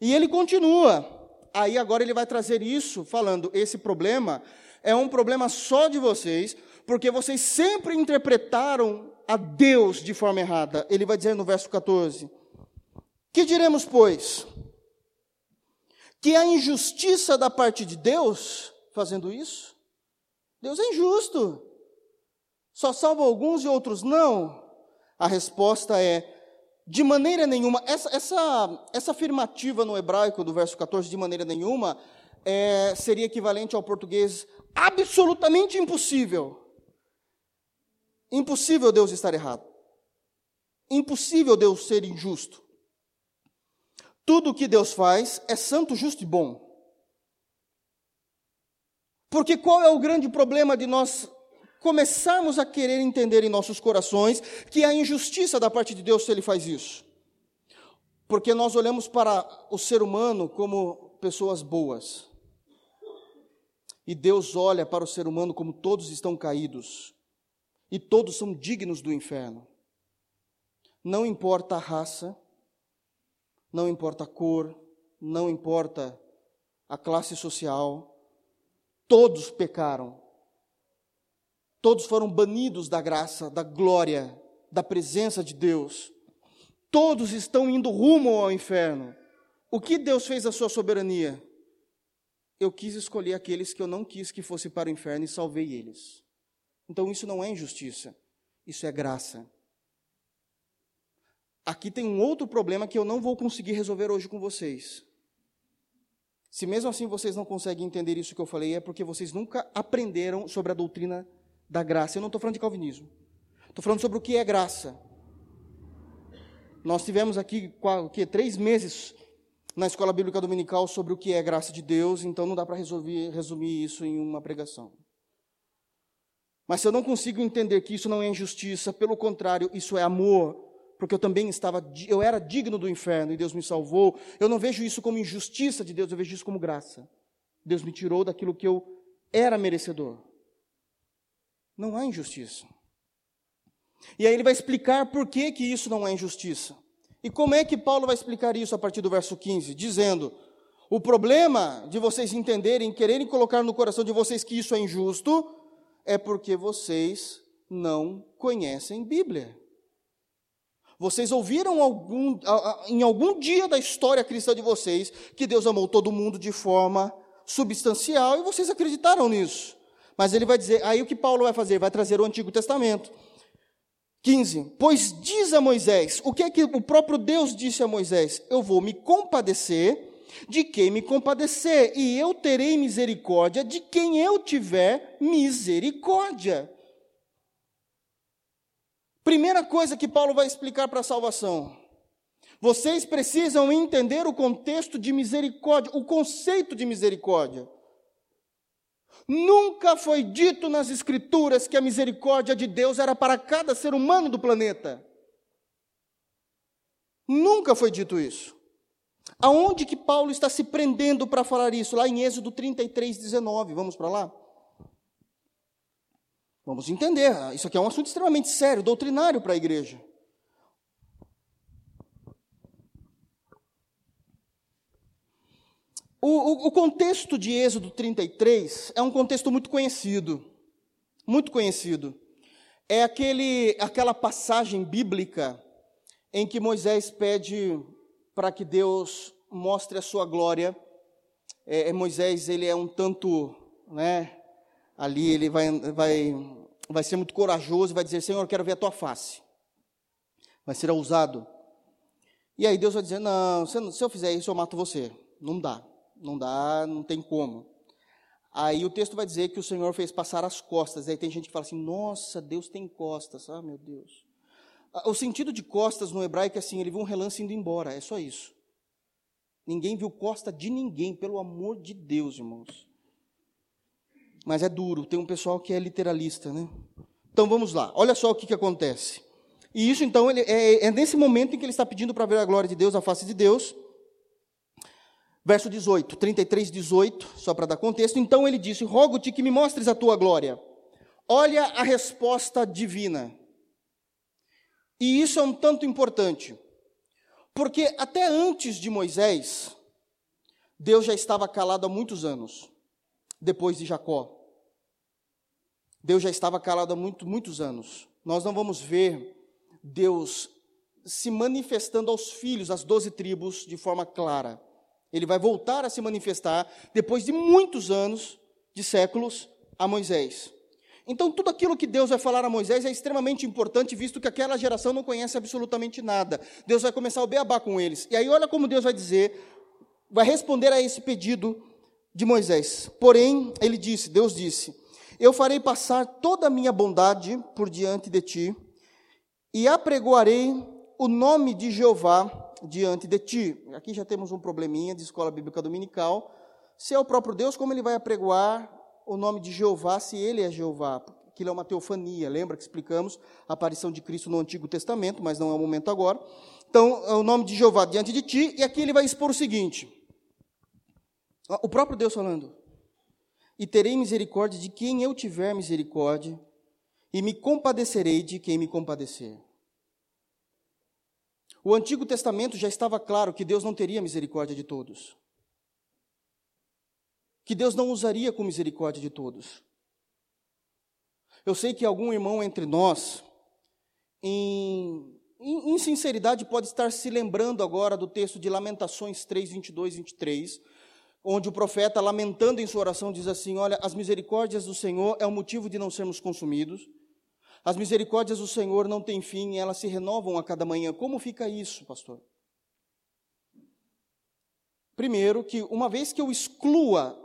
E ele continua. Aí agora ele vai trazer isso, falando: esse problema é um problema só de vocês, porque vocês sempre interpretaram a Deus de forma errada. Ele vai dizer no verso 14: Que diremos, pois? Que a injustiça da parte de Deus fazendo isso? Deus é injusto. Só salva alguns e outros não? A resposta é: de maneira nenhuma. Essa, essa, essa afirmativa no hebraico do verso 14, de maneira nenhuma, é, seria equivalente ao português absolutamente impossível. Impossível Deus estar errado. Impossível Deus ser injusto. Tudo o que Deus faz é santo, justo e bom. Porque qual é o grande problema de nós começarmos a querer entender em nossos corações que a injustiça da parte de Deus se ele faz isso? Porque nós olhamos para o ser humano como pessoas boas. E Deus olha para o ser humano como todos estão caídos. E todos são dignos do inferno. Não importa a raça, não importa a cor, não importa a classe social, todos pecaram. Todos foram banidos da graça, da glória, da presença de Deus. Todos estão indo rumo ao inferno. O que Deus fez a sua soberania? Eu quis escolher aqueles que eu não quis que fosse para o inferno e salvei eles. Então isso não é injustiça, isso é graça. Aqui tem um outro problema que eu não vou conseguir resolver hoje com vocês. Se mesmo assim vocês não conseguem entender isso que eu falei, é porque vocês nunca aprenderam sobre a doutrina da graça. Eu não estou falando de calvinismo. Estou falando sobre o que é graça. Nós tivemos aqui que, três meses na escola bíblica dominical sobre o que é graça de Deus, então não dá para resumir isso em uma pregação. Mas se eu não consigo entender que isso não é injustiça, pelo contrário, isso é amor, porque eu também estava, eu era digno do inferno e Deus me salvou. Eu não vejo isso como injustiça de Deus, eu vejo isso como graça. Deus me tirou daquilo que eu era merecedor. Não há injustiça. E aí ele vai explicar por que, que isso não é injustiça. E como é que Paulo vai explicar isso a partir do verso 15? Dizendo: o problema de vocês entenderem, quererem colocar no coração de vocês que isso é injusto, é porque vocês não conhecem Bíblia. Vocês ouviram algum, em algum dia da história cristã de vocês que Deus amou todo mundo de forma substancial e vocês acreditaram nisso. Mas ele vai dizer, aí o que Paulo vai fazer? Vai trazer o Antigo Testamento. 15. Pois diz a Moisés, o que é que o próprio Deus disse a Moisés? Eu vou me compadecer de quem me compadecer, e eu terei misericórdia de quem eu tiver misericórdia. Primeira coisa que Paulo vai explicar para a salvação. Vocês precisam entender o contexto de misericórdia, o conceito de misericórdia. Nunca foi dito nas Escrituras que a misericórdia de Deus era para cada ser humano do planeta. Nunca foi dito isso. Aonde que Paulo está se prendendo para falar isso? Lá em Êxodo 33, 19. Vamos para lá? Vamos entender. Isso aqui é um assunto extremamente sério, doutrinário para a igreja. O, o, o, contexto de Êxodo 33 é um contexto muito conhecido. Muito conhecido. É aquele, aquela passagem bíblica em que Moisés pede para que Deus mostre a sua glória. É, é, Moisés, ele é um tanto, né, ali ele vai, vai, vai ser muito corajoso, vai dizer, Senhor, eu quero ver a tua face. Vai ser ousado. E aí Deus vai dizer, não, se eu fizer isso, eu mato você. Não dá não dá, não tem como. Aí o texto vai dizer que o Senhor fez passar as costas. Aí tem gente que fala assim: Nossa, Deus tem costas. Ah, meu Deus. O sentido de costas no hebraico é assim: ele viu um relance indo embora. É só isso. Ninguém viu costa de ninguém, pelo amor de Deus, irmãos. Mas é duro, tem um pessoal que é literalista, né? Então vamos lá, olha só o que, que acontece. E isso, então, ele, é, é nesse momento em que ele está pedindo para ver a glória de Deus, a face de Deus. Verso 18, 33, 18, só para dar contexto. Então ele disse: Rogo-te que me mostres a tua glória. Olha a resposta divina. E isso é um tanto importante, porque até antes de Moisés, Deus já estava calado há muitos anos, depois de Jacó. Deus já estava calado há muito, muitos anos. Nós não vamos ver Deus se manifestando aos filhos, às doze tribos, de forma clara. Ele vai voltar a se manifestar depois de muitos anos, de séculos, a Moisés. Então, tudo aquilo que Deus vai falar a Moisés é extremamente importante, visto que aquela geração não conhece absolutamente nada. Deus vai começar o beabá com eles. E aí, olha como Deus vai dizer, vai responder a esse pedido de Moisés. Porém, ele disse, Deus disse: Eu farei passar toda a minha bondade por diante de ti, e apregoarei o nome de Jeová diante de ti. Aqui já temos um probleminha de escola bíblica dominical. Se é o próprio Deus, como ele vai apregoar o nome de Jeová se ele é Jeová? Aquilo é uma teofania, lembra que explicamos a aparição de Cristo no Antigo Testamento, mas não é o momento agora. Então, é o nome de Jeová diante de ti, e aqui ele vai expor o seguinte: O próprio Deus falando. E terei misericórdia de quem eu tiver misericórdia, e me compadecerei de quem me compadecer. O Antigo Testamento já estava claro que Deus não teria misericórdia de todos. Que Deus não usaria com misericórdia de todos. Eu sei que algum irmão entre nós, em, em, em sinceridade, pode estar se lembrando agora do texto de Lamentações 3, 22, 23, onde o profeta, lamentando em sua oração, diz assim: Olha, as misericórdias do Senhor é o motivo de não sermos consumidos. As misericórdias do Senhor não têm fim, elas se renovam a cada manhã. Como fica isso, pastor? Primeiro, que uma vez que eu exclua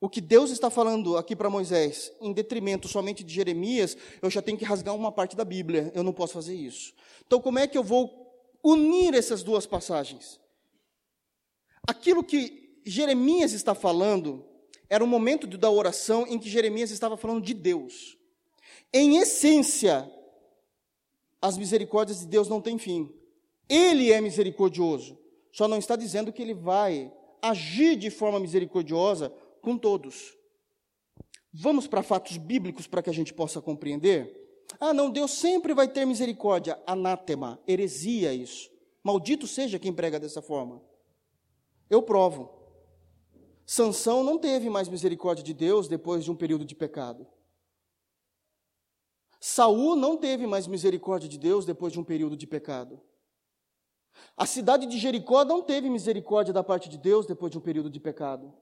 o que Deus está falando aqui para Moisés, em detrimento somente de Jeremias, eu já tenho que rasgar uma parte da Bíblia. Eu não posso fazer isso. Então, como é que eu vou unir essas duas passagens? Aquilo que Jeremias está falando era o momento da oração em que Jeremias estava falando de Deus. Em essência, as misericórdias de Deus não têm fim. Ele é misericordioso. Só não está dizendo que ele vai agir de forma misericordiosa com todos. Vamos para fatos bíblicos para que a gente possa compreender? Ah, não, Deus sempre vai ter misericórdia. Anátema, heresia isso. Maldito seja quem prega dessa forma. Eu provo. Sansão não teve mais misericórdia de Deus depois de um período de pecado. Saul não teve mais misericórdia de Deus depois de um período de pecado. A cidade de Jericó não teve misericórdia da parte de Deus depois de um período de pecado.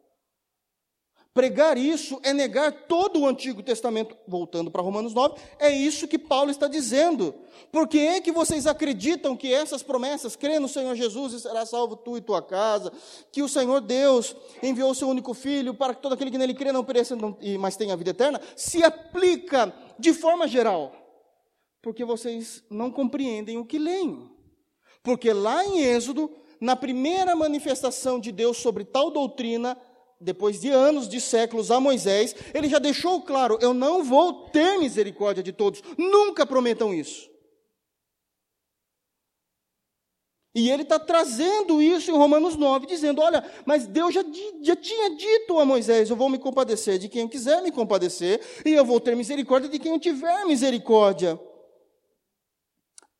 Pregar isso é negar todo o Antigo Testamento, voltando para Romanos 9, é isso que Paulo está dizendo. Por que é que vocês acreditam que essas promessas, crê no Senhor Jesus e será salvo tu e tua casa, que o Senhor Deus enviou o seu único filho para que todo aquele que nele crê não pereça, mas tenha a vida eterna, se aplica de forma geral? Porque vocês não compreendem o que leem. Porque lá em Êxodo, na primeira manifestação de Deus sobre tal doutrina, depois de anos, de séculos, a Moisés, ele já deixou claro: eu não vou ter misericórdia de todos, nunca prometam isso. E ele está trazendo isso em Romanos 9, dizendo: olha, mas Deus já, já tinha dito a Moisés: eu vou me compadecer de quem eu quiser me compadecer, e eu vou ter misericórdia de quem eu tiver misericórdia.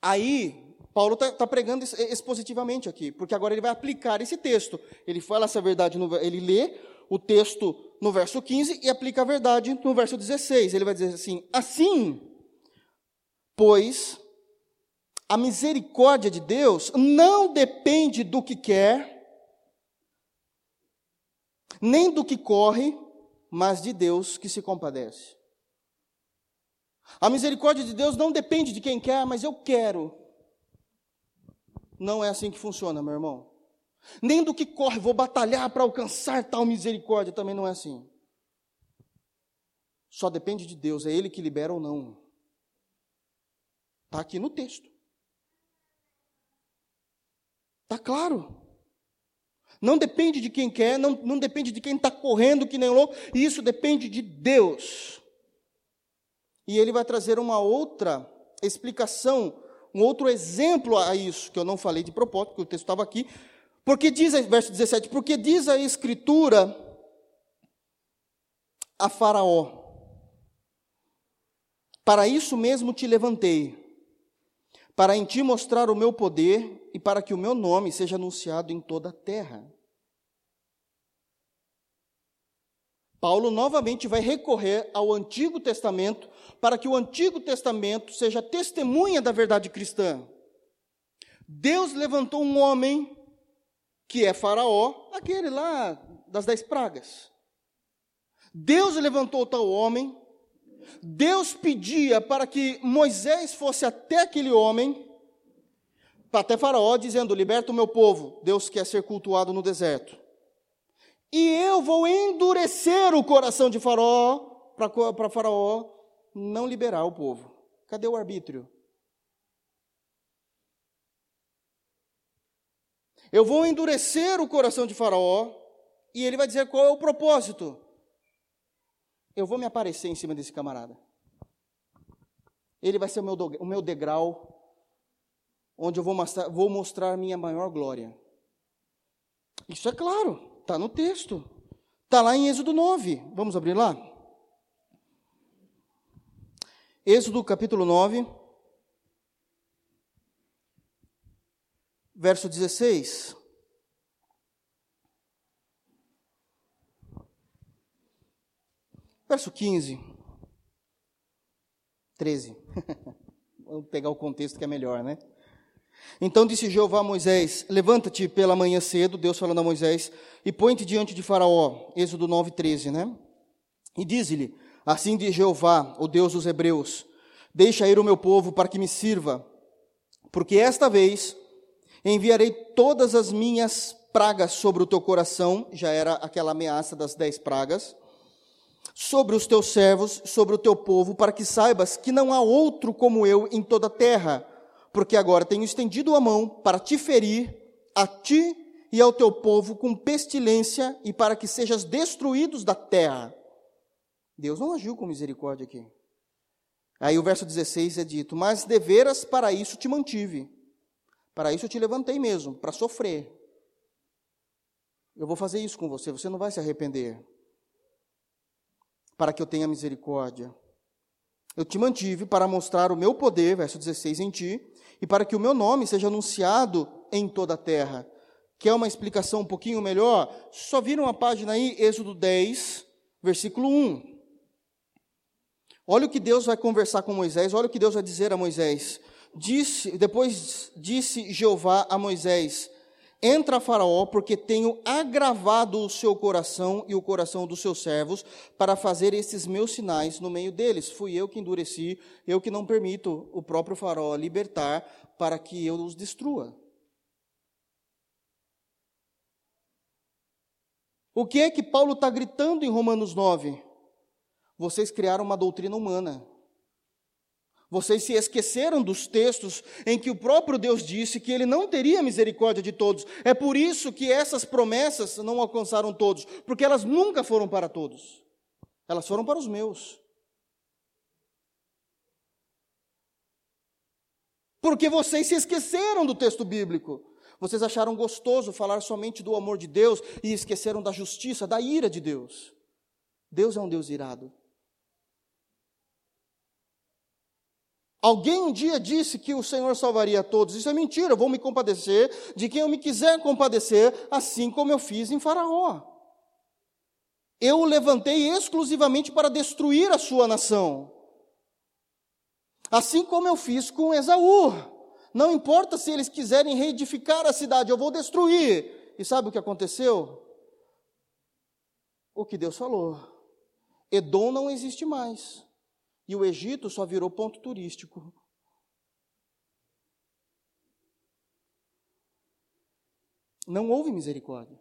Aí, Paulo está tá pregando expositivamente aqui, porque agora ele vai aplicar esse texto. Ele fala essa verdade, no, ele lê o texto no verso 15 e aplica a verdade no verso 16. Ele vai dizer assim: Assim, pois, a misericórdia de Deus não depende do que quer, nem do que corre, mas de Deus que se compadece. A misericórdia de Deus não depende de quem quer, mas eu quero. Não é assim que funciona, meu irmão. Nem do que corre, vou batalhar para alcançar tal misericórdia, também não é assim. Só depende de Deus, é Ele que libera ou não. Está aqui no texto. Está claro. Não depende de quem quer, não, não depende de quem está correndo que nem louco, isso depende de Deus. E ele vai trazer uma outra explicação um outro exemplo a isso, que eu não falei de propósito, porque o texto estava aqui. Porque diz, verso 17, porque diz a Escritura a Faraó: Para isso mesmo te levantei, para em ti mostrar o meu poder e para que o meu nome seja anunciado em toda a terra. Paulo novamente vai recorrer ao Antigo Testamento para que o Antigo Testamento seja testemunha da verdade cristã. Deus levantou um homem que é Faraó, aquele lá das dez pragas. Deus levantou tal homem, Deus pedia para que Moisés fosse até aquele homem, até Faraó, dizendo: Liberta o meu povo, Deus quer ser cultuado no deserto. E eu vou endurecer o coração de Faraó, para Faraó não liberar o povo. Cadê o arbítrio? Eu vou endurecer o coração de Faraó, e ele vai dizer qual é o propósito. Eu vou me aparecer em cima desse camarada. Ele vai ser o meu, o meu degrau, onde eu vou mostrar, vou mostrar minha maior glória. Isso é claro. Está no texto. Está lá em Êxodo 9. Vamos abrir lá? Êxodo capítulo 9. Verso 16. Verso 15. 13. Vamos pegar o contexto que é melhor, né? Então disse Jeová a Moisés: Levanta-te pela manhã cedo, Deus falando a Moisés, e põe-te diante de Faraó. Êxodo 9, 13, né? E diz-lhe: Assim diz Jeová, o Deus dos Hebreus: Deixa ir o meu povo para que me sirva, porque esta vez enviarei todas as minhas pragas sobre o teu coração, já era aquela ameaça das dez pragas, sobre os teus servos, sobre o teu povo, para que saibas que não há outro como eu em toda a terra porque agora tenho estendido a mão para te ferir, a ti e ao teu povo, com pestilência e para que sejas destruídos da terra. Deus não agiu com misericórdia aqui. Aí o verso 16 é dito: Mas deveras para isso te mantive, para isso te levantei mesmo, para sofrer. Eu vou fazer isso com você, você não vai se arrepender. Para que eu tenha misericórdia. Eu te mantive para mostrar o meu poder, verso 16, em ti, e para que o meu nome seja anunciado em toda a terra. Quer uma explicação um pouquinho melhor? Só viram a página aí, Êxodo 10, versículo 1. Olha o que Deus vai conversar com Moisés, olha o que Deus vai dizer a Moisés. Disse, depois disse Jeová a Moisés: Entra, Faraó, porque tenho agravado o seu coração e o coração dos seus servos para fazer esses meus sinais no meio deles. Fui eu que endureci, eu que não permito o próprio Faraó libertar para que eu os destrua. O que é que Paulo está gritando em Romanos 9? Vocês criaram uma doutrina humana. Vocês se esqueceram dos textos em que o próprio Deus disse que ele não teria misericórdia de todos. É por isso que essas promessas não alcançaram todos, porque elas nunca foram para todos. Elas foram para os meus. Porque vocês se esqueceram do texto bíblico. Vocês acharam gostoso falar somente do amor de Deus e esqueceram da justiça, da ira de Deus. Deus é um Deus irado. Alguém um dia disse que o Senhor salvaria todos. Isso é mentira. Eu vou me compadecer de quem eu me quiser compadecer, assim como eu fiz em Faraó. Eu o levantei exclusivamente para destruir a sua nação. Assim como eu fiz com Esaú. Não importa se eles quiserem reedificar a cidade, eu vou destruir. E sabe o que aconteceu? O que Deus falou. Edom não existe mais. E o Egito só virou ponto turístico. Não houve misericórdia.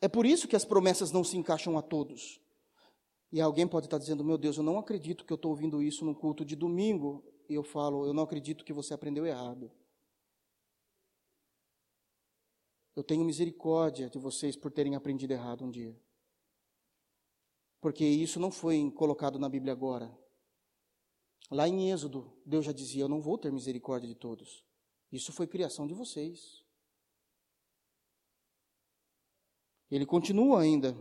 É por isso que as promessas não se encaixam a todos. E alguém pode estar dizendo: Meu Deus, eu não acredito que eu estou ouvindo isso no culto de domingo. E eu falo: Eu não acredito que você aprendeu errado. Eu tenho misericórdia de vocês por terem aprendido errado um dia porque isso não foi colocado na Bíblia agora. Lá em Êxodo, Deus já dizia: Eu não vou ter misericórdia de todos. Isso foi criação de vocês. Ele continua ainda.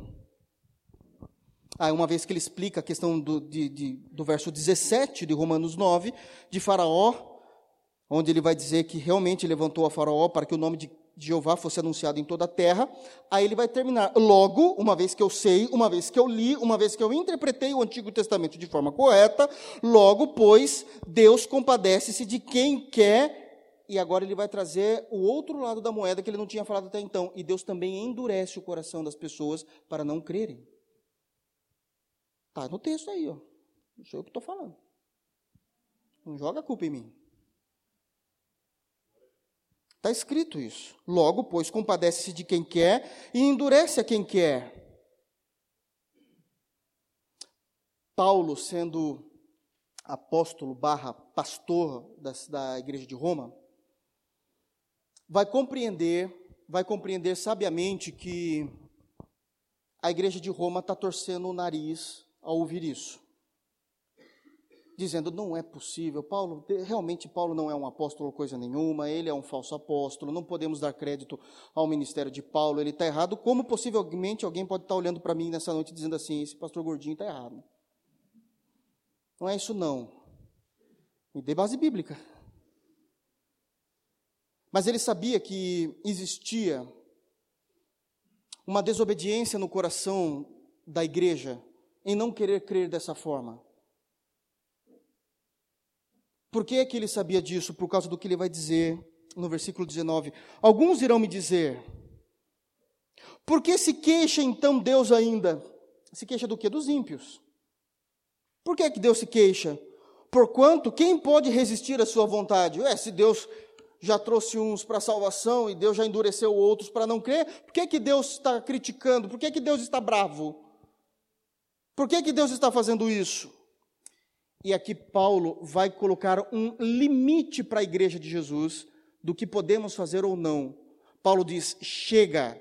Ah, uma vez que ele explica a questão do, de, de, do verso 17 de Romanos 9, de Faraó, onde ele vai dizer que realmente levantou a Faraó para que o nome de de Jeová fosse anunciado em toda a terra. Aí ele vai terminar. Logo, uma vez que eu sei, uma vez que eu li, uma vez que eu interpretei o Antigo Testamento de forma correta, logo, pois, Deus compadece-se de quem quer. E agora ele vai trazer o outro lado da moeda que ele não tinha falado até então. E Deus também endurece o coração das pessoas para não crerem. Está no texto aí, ó. Não sou eu que estou falando. Não joga a culpa em mim. Está escrito isso. Logo, pois, compadece-se de quem quer e endurece a quem quer. Paulo, sendo apóstolo barra pastor da, da igreja de Roma, vai compreender, vai compreender sabiamente que a igreja de Roma está torcendo o nariz ao ouvir isso. Dizendo: não é possível, Paulo, realmente Paulo não é um apóstolo coisa nenhuma, ele é um falso apóstolo, não podemos dar crédito ao ministério de Paulo, ele está errado. Como possivelmente alguém pode estar olhando para mim nessa noite dizendo assim: esse pastor gordinho está errado? Não é isso, não. Me dê base bíblica. Mas ele sabia que existia uma desobediência no coração da igreja em não querer crer dessa forma. Por que, é que ele sabia disso? Por causa do que ele vai dizer no versículo 19. Alguns irão me dizer: por que se queixa então Deus ainda? Se queixa do que? Dos ímpios. Por que, é que Deus se queixa? Porquanto, quem pode resistir à sua vontade? É, se Deus já trouxe uns para a salvação e Deus já endureceu outros para não crer, por que, que Deus está criticando? Por que, que Deus está bravo? Por que, que Deus está fazendo isso? E aqui Paulo vai colocar um limite para a igreja de Jesus do que podemos fazer ou não. Paulo diz: chega.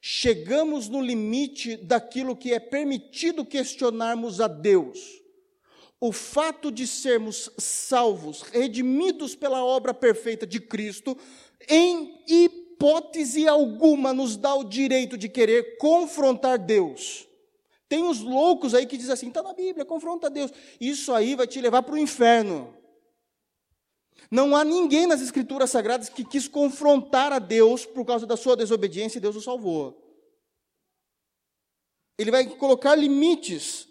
Chegamos no limite daquilo que é permitido questionarmos a Deus. O fato de sermos salvos, redimidos pela obra perfeita de Cristo, em hipótese alguma nos dá o direito de querer confrontar Deus. Tem uns loucos aí que dizem assim: está na Bíblia, confronta Deus. Isso aí vai te levar para o inferno. Não há ninguém nas Escrituras Sagradas que quis confrontar a Deus por causa da sua desobediência e Deus o salvou. Ele vai colocar limites.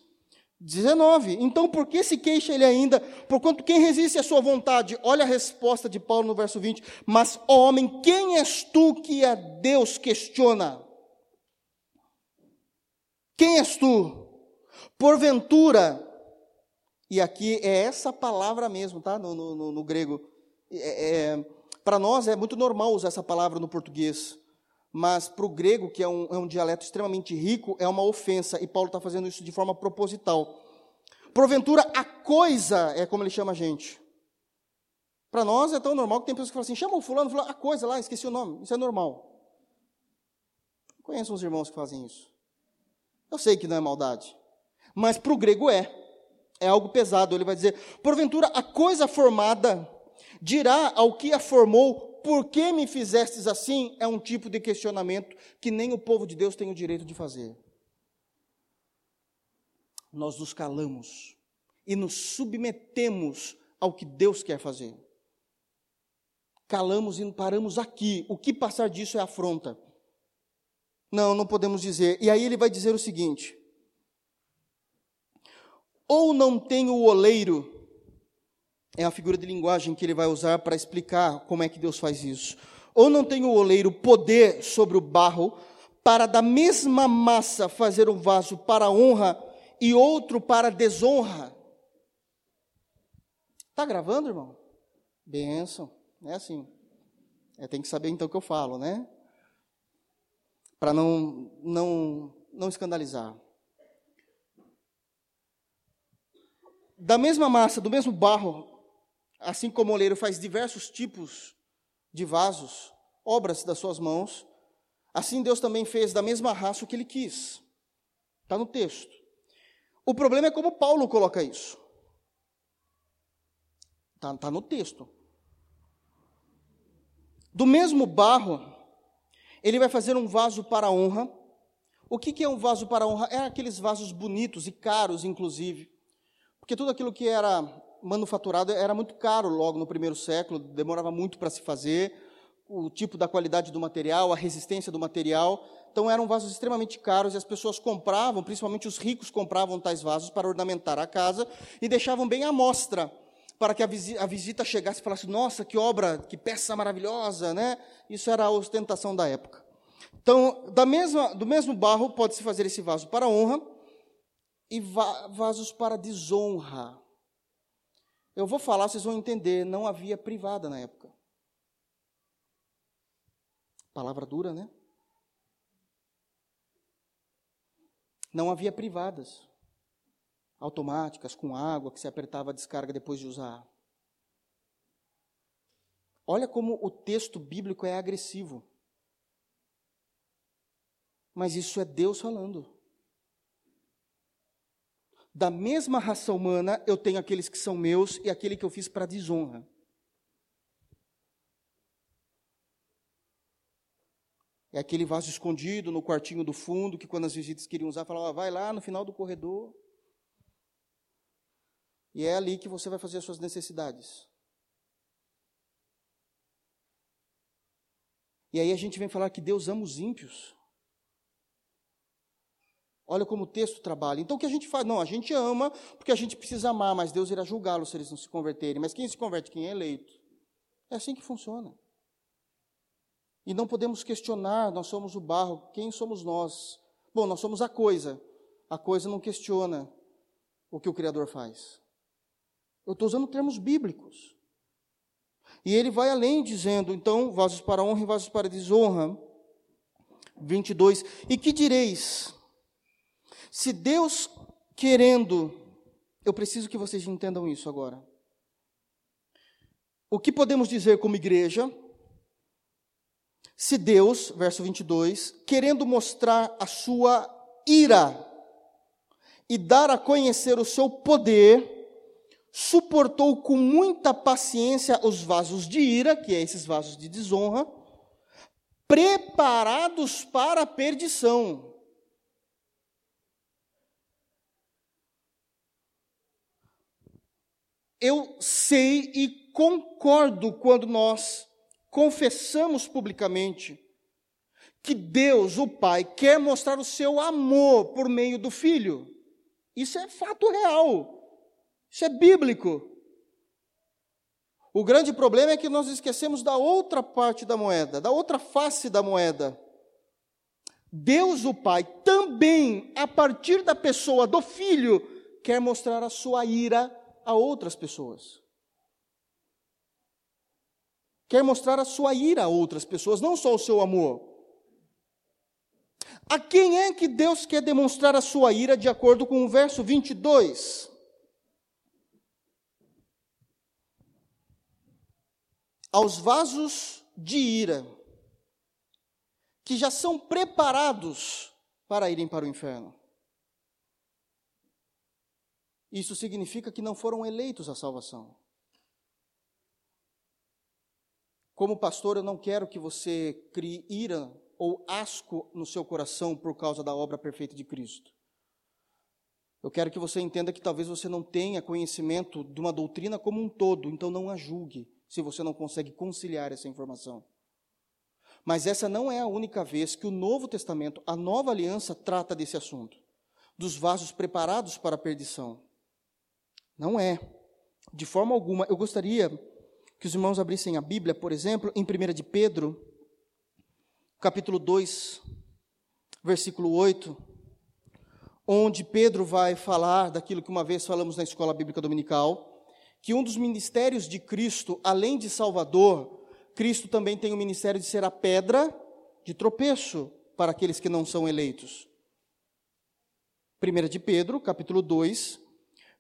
19. Então, por que se queixa ele ainda? Porquanto quem resiste à sua vontade? Olha a resposta de Paulo no verso 20. Mas, ó homem, quem és tu que a Deus questiona? Quem és tu? Porventura, e aqui é essa palavra mesmo, tá? No, no, no grego. É, é, para nós é muito normal usar essa palavra no português, mas para o grego, que é um, é um dialeto extremamente rico, é uma ofensa, e Paulo está fazendo isso de forma proposital. Porventura, a coisa é como ele chama a gente. Para nós é tão normal que tem pessoas que falam assim: chama o fulano, fulano, a coisa lá, esqueci o nome. Isso é normal. Conheço uns irmãos que fazem isso. Eu sei que não é maldade, mas para o grego é. É algo pesado. Ele vai dizer: porventura a coisa formada dirá ao que a formou, por que me fizestes assim? É um tipo de questionamento que nem o povo de Deus tem o direito de fazer. Nós nos calamos e nos submetemos ao que Deus quer fazer. Calamos e paramos aqui. O que passar disso é afronta. Não, não podemos dizer. E aí ele vai dizer o seguinte: ou não tem o oleiro, é a figura de linguagem que ele vai usar para explicar como é que Deus faz isso. Ou não tem o oleiro poder sobre o barro, para da mesma massa fazer um vaso para honra e outro para desonra. Está gravando, irmão? Benção. É assim. É, tem que saber então o que eu falo, né? Para não, não, não escandalizar. Da mesma massa, do mesmo barro, assim como o oleiro faz diversos tipos de vasos, obras das suas mãos, assim Deus também fez da mesma raça o que ele quis. Está no texto. O problema é como Paulo coloca isso. Está tá no texto. Do mesmo barro, ele vai fazer um vaso para honra. O que, que é um vaso para honra? É aqueles vasos bonitos e caros, inclusive. Porque tudo aquilo que era manufaturado era muito caro logo no primeiro século, demorava muito para se fazer, o tipo da qualidade do material, a resistência do material. Então eram vasos extremamente caros e as pessoas compravam, principalmente os ricos compravam tais vasos para ornamentar a casa e deixavam bem à mostra para que a visita chegasse e falasse: Nossa, que obra, que peça maravilhosa, né? Isso era a ostentação da época. Então, da mesma, do mesmo barro pode-se fazer esse vaso para honra e va vasos para desonra. Eu vou falar, vocês vão entender, não havia privada na época. Palavra dura, né? Não havia privadas automáticas com água que se apertava a descarga depois de usar. Olha como o texto bíblico é agressivo. Mas isso é Deus falando. Da mesma raça humana, eu tenho aqueles que são meus e aquele que eu fiz para desonra. É aquele vaso escondido no quartinho do fundo, que quando as visitas queriam usar, falavam, vai lá no final do corredor. E é ali que você vai fazer as suas necessidades. E aí a gente vem falar que Deus ama os ímpios. Olha como o texto trabalha. Então o que a gente faz? Não, a gente ama porque a gente precisa amar, mas Deus irá julgá-los se eles não se converterem. Mas quem se converte? Quem é eleito. É assim que funciona. E não podemos questionar, nós somos o barro, quem somos nós? Bom, nós somos a coisa. A coisa não questiona o que o Criador faz. Eu estou usando termos bíblicos. E ele vai além, dizendo, então, vasos para honra e vasos para desonra. 22. E que direis? Se Deus querendo, eu preciso que vocês entendam isso agora. O que podemos dizer como igreja? Se Deus, verso 22, querendo mostrar a sua ira e dar a conhecer o seu poder, suportou com muita paciência os vasos de ira, que é esses vasos de desonra, preparados para a perdição. Eu sei e concordo quando nós confessamos publicamente que Deus, o Pai, quer mostrar o seu amor por meio do Filho. Isso é fato real. Isso é bíblico. O grande problema é que nós esquecemos da outra parte da moeda, da outra face da moeda. Deus, o Pai, também, a partir da pessoa do Filho, quer mostrar a sua ira a outras pessoas. Quer mostrar a sua ira a outras pessoas, não só o seu amor. A quem é que Deus quer demonstrar a sua ira, de acordo com o verso 22? Aos vasos de ira, que já são preparados para irem para o inferno. Isso significa que não foram eleitos à salvação. Como pastor, eu não quero que você crie ira ou asco no seu coração por causa da obra perfeita de Cristo. Eu quero que você entenda que talvez você não tenha conhecimento de uma doutrina como um todo, então não a julgue se você não consegue conciliar essa informação. Mas essa não é a única vez que o Novo Testamento, a nova aliança, trata desse assunto, dos vasos preparados para a perdição. Não é. De forma alguma. Eu gostaria que os irmãos abrissem a Bíblia, por exemplo, em 1 de Pedro, capítulo 2, versículo 8, onde Pedro vai falar daquilo que uma vez falamos na escola bíblica dominical que um dos ministérios de Cristo, além de Salvador, Cristo também tem o ministério de ser a pedra de tropeço para aqueles que não são eleitos. 1 de Pedro, capítulo 2,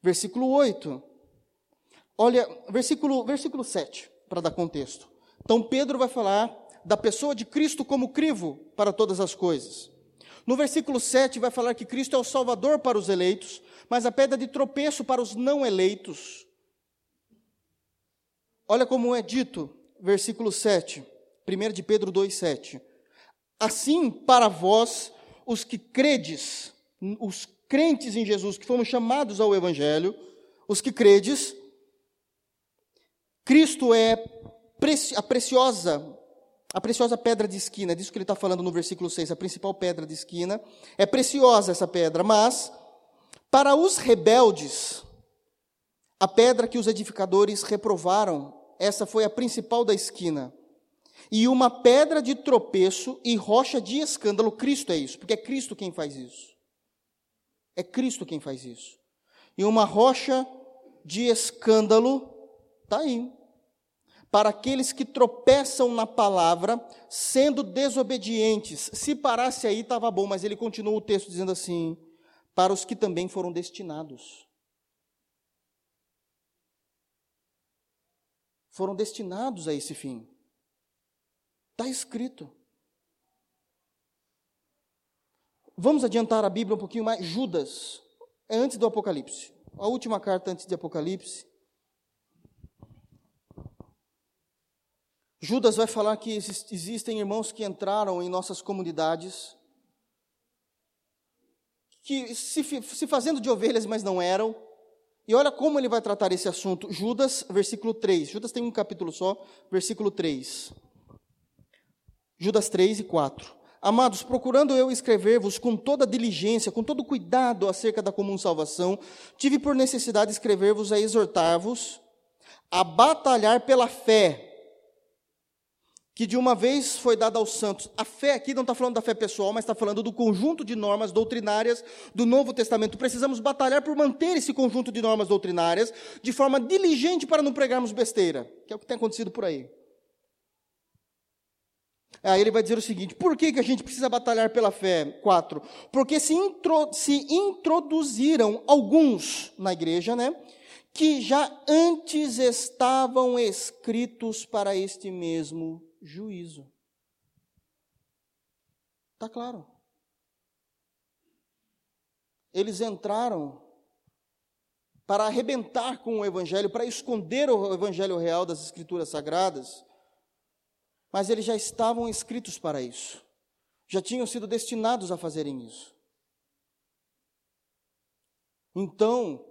versículo 8. Olha, versículo, versículo 7, para dar contexto. Então, Pedro vai falar da pessoa de Cristo como crivo para todas as coisas. No versículo 7 vai falar que Cristo é o Salvador para os eleitos, mas a pedra de tropeço para os não eleitos. Olha como é dito, versículo 7, 1 de Pedro 2,7. Assim, para vós, os que credes, os crentes em Jesus, que fomos chamados ao Evangelho, os que credes, Cristo é a preciosa, a preciosa pedra de esquina, é disso que ele está falando no versículo 6, a principal pedra de esquina. É preciosa essa pedra, mas para os rebeldes, a pedra que os edificadores reprovaram, essa foi a principal da esquina. E uma pedra de tropeço e rocha de escândalo, Cristo é isso, porque é Cristo quem faz isso. É Cristo quem faz isso. E uma rocha de escândalo, está aí. Para aqueles que tropeçam na palavra, sendo desobedientes. Se parasse aí, estava bom, mas ele continua o texto dizendo assim: para os que também foram destinados. Foram destinados a esse fim. Está escrito. Vamos adiantar a Bíblia um pouquinho mais. Judas. é antes do Apocalipse. A última carta antes de Apocalipse. Judas vai falar que existem irmãos que entraram em nossas comunidades, que se, se fazendo de ovelhas, mas não eram. E olha como ele vai tratar esse assunto. Judas, versículo 3. Judas tem um capítulo só, versículo 3. Judas 3 e 4. Amados, procurando eu escrever-vos com toda diligência, com todo cuidado acerca da comum salvação, tive por necessidade escrever-vos a exortar-vos a batalhar pela fé que de uma vez foi dada aos santos. A fé aqui não está falando da fé pessoal, mas está falando do conjunto de normas doutrinárias do Novo Testamento. Precisamos batalhar por manter esse conjunto de normas doutrinárias de forma diligente para não pregarmos besteira, que é o que tem acontecido por aí. Aí ele vai dizer o seguinte: por que, que a gente precisa batalhar pela fé? Quatro. Porque se, intro, se introduziram alguns na igreja, né? Que já antes estavam escritos para este mesmo juízo. Está claro. Eles entraram para arrebentar com o Evangelho, para esconder o Evangelho real das Escrituras Sagradas mas eles já estavam inscritos para isso, já tinham sido destinados a fazerem isso. Então,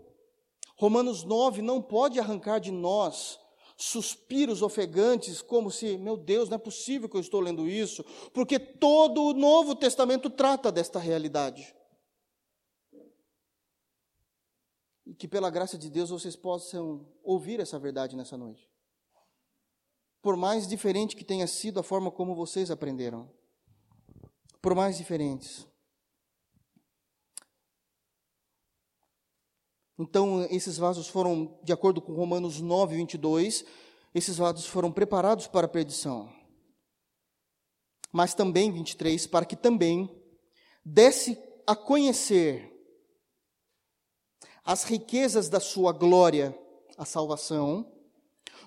Romanos 9 não pode arrancar de nós suspiros ofegantes, como se, meu Deus, não é possível que eu estou lendo isso, porque todo o Novo Testamento trata desta realidade. E que pela graça de Deus vocês possam ouvir essa verdade nessa noite por mais diferente que tenha sido a forma como vocês aprenderam. Por mais diferentes. Então, esses vasos foram, de acordo com Romanos 9, 22, esses vasos foram preparados para a perdição. Mas também, 23, para que também desse a conhecer as riquezas da sua glória, a salvação,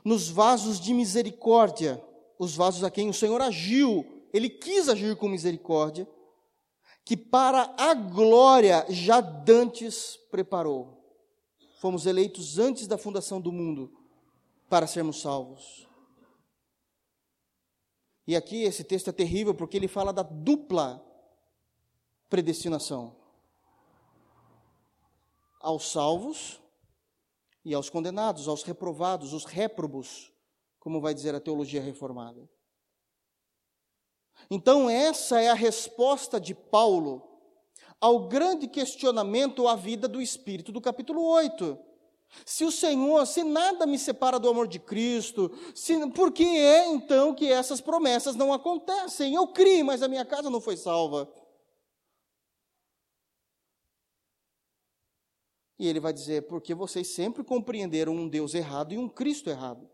nos vasos de misericórdia, os vasos a quem o Senhor agiu, ele quis agir com misericórdia, que para a glória já dantes preparou. Fomos eleitos antes da fundação do mundo para sermos salvos. E aqui esse texto é terrível porque ele fala da dupla predestinação. Aos salvos e aos condenados, aos reprovados, os réprobos, como vai dizer a teologia reformada. Então, essa é a resposta de Paulo ao grande questionamento à vida do Espírito do capítulo 8. Se o Senhor, se nada me separa do amor de Cristo, se, por que é então que essas promessas não acontecem? Eu criei, mas a minha casa não foi salva. E ele vai dizer: porque vocês sempre compreenderam um Deus errado e um Cristo errado.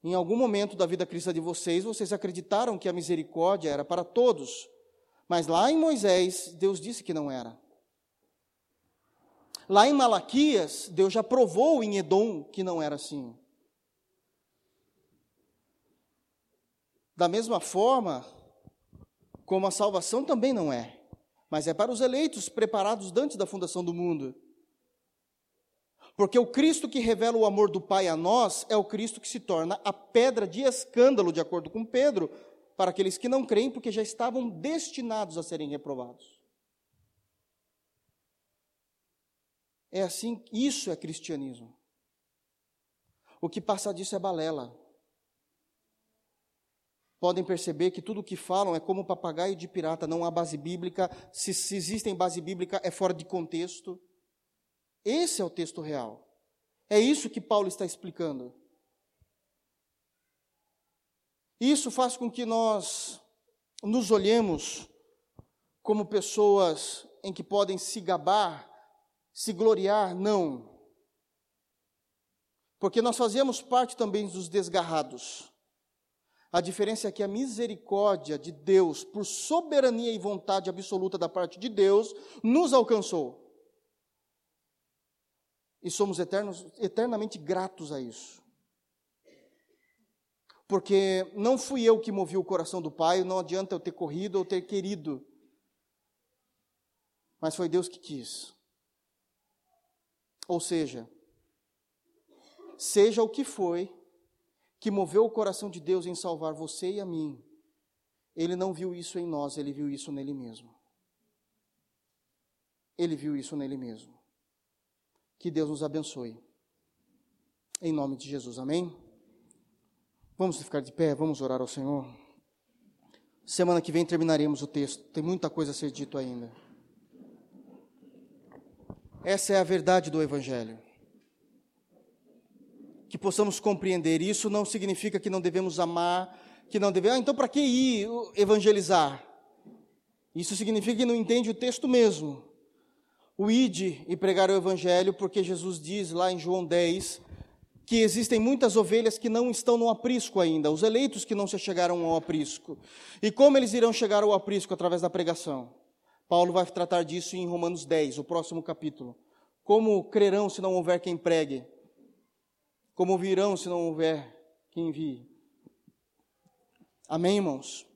Em algum momento da vida cristã de vocês, vocês acreditaram que a misericórdia era para todos. Mas lá em Moisés, Deus disse que não era. Lá em Malaquias, Deus já provou em Edom que não era assim. Da mesma forma, como a salvação também não é mas é para os eleitos preparados antes da fundação do mundo. Porque o Cristo que revela o amor do Pai a nós é o Cristo que se torna a pedra de escândalo, de acordo com Pedro, para aqueles que não creem, porque já estavam destinados a serem reprovados. É assim, isso é cristianismo. O que passa disso é balela podem perceber que tudo o que falam é como papagaio de pirata, não há base bíblica. Se, se existem base bíblica, é fora de contexto. Esse é o texto real. É isso que Paulo está explicando. Isso faz com que nós nos olhemos como pessoas em que podem se gabar, se gloriar, não. Porque nós fazemos parte também dos desgarrados. A diferença é que a misericórdia de Deus, por soberania e vontade absoluta da parte de Deus, nos alcançou. E somos eternos, eternamente gratos a isso. Porque não fui eu que movi o coração do Pai, não adianta eu ter corrido ou ter querido. Mas foi Deus que quis. Ou seja, seja o que foi que moveu o coração de Deus em salvar você e a mim, ele não viu isso em nós, ele viu isso nele mesmo. Ele viu isso nele mesmo. Que Deus nos abençoe. Em nome de Jesus, amém? Vamos ficar de pé, vamos orar ao Senhor. Semana que vem terminaremos o texto, tem muita coisa a ser dito ainda. Essa é a verdade do Evangelho. Que possamos compreender. Isso não significa que não devemos amar, que não devemos. Ah, então para que ir evangelizar? Isso significa que não entende o texto mesmo. O ide e pregar o Evangelho, porque Jesus diz lá em João 10 que existem muitas ovelhas que não estão no aprisco ainda, os eleitos que não se chegaram ao aprisco. E como eles irão chegar ao aprisco através da pregação? Paulo vai tratar disso em Romanos 10, o próximo capítulo. Como crerão se não houver quem pregue? Como virão se não houver quem envie? Amém, irmãos?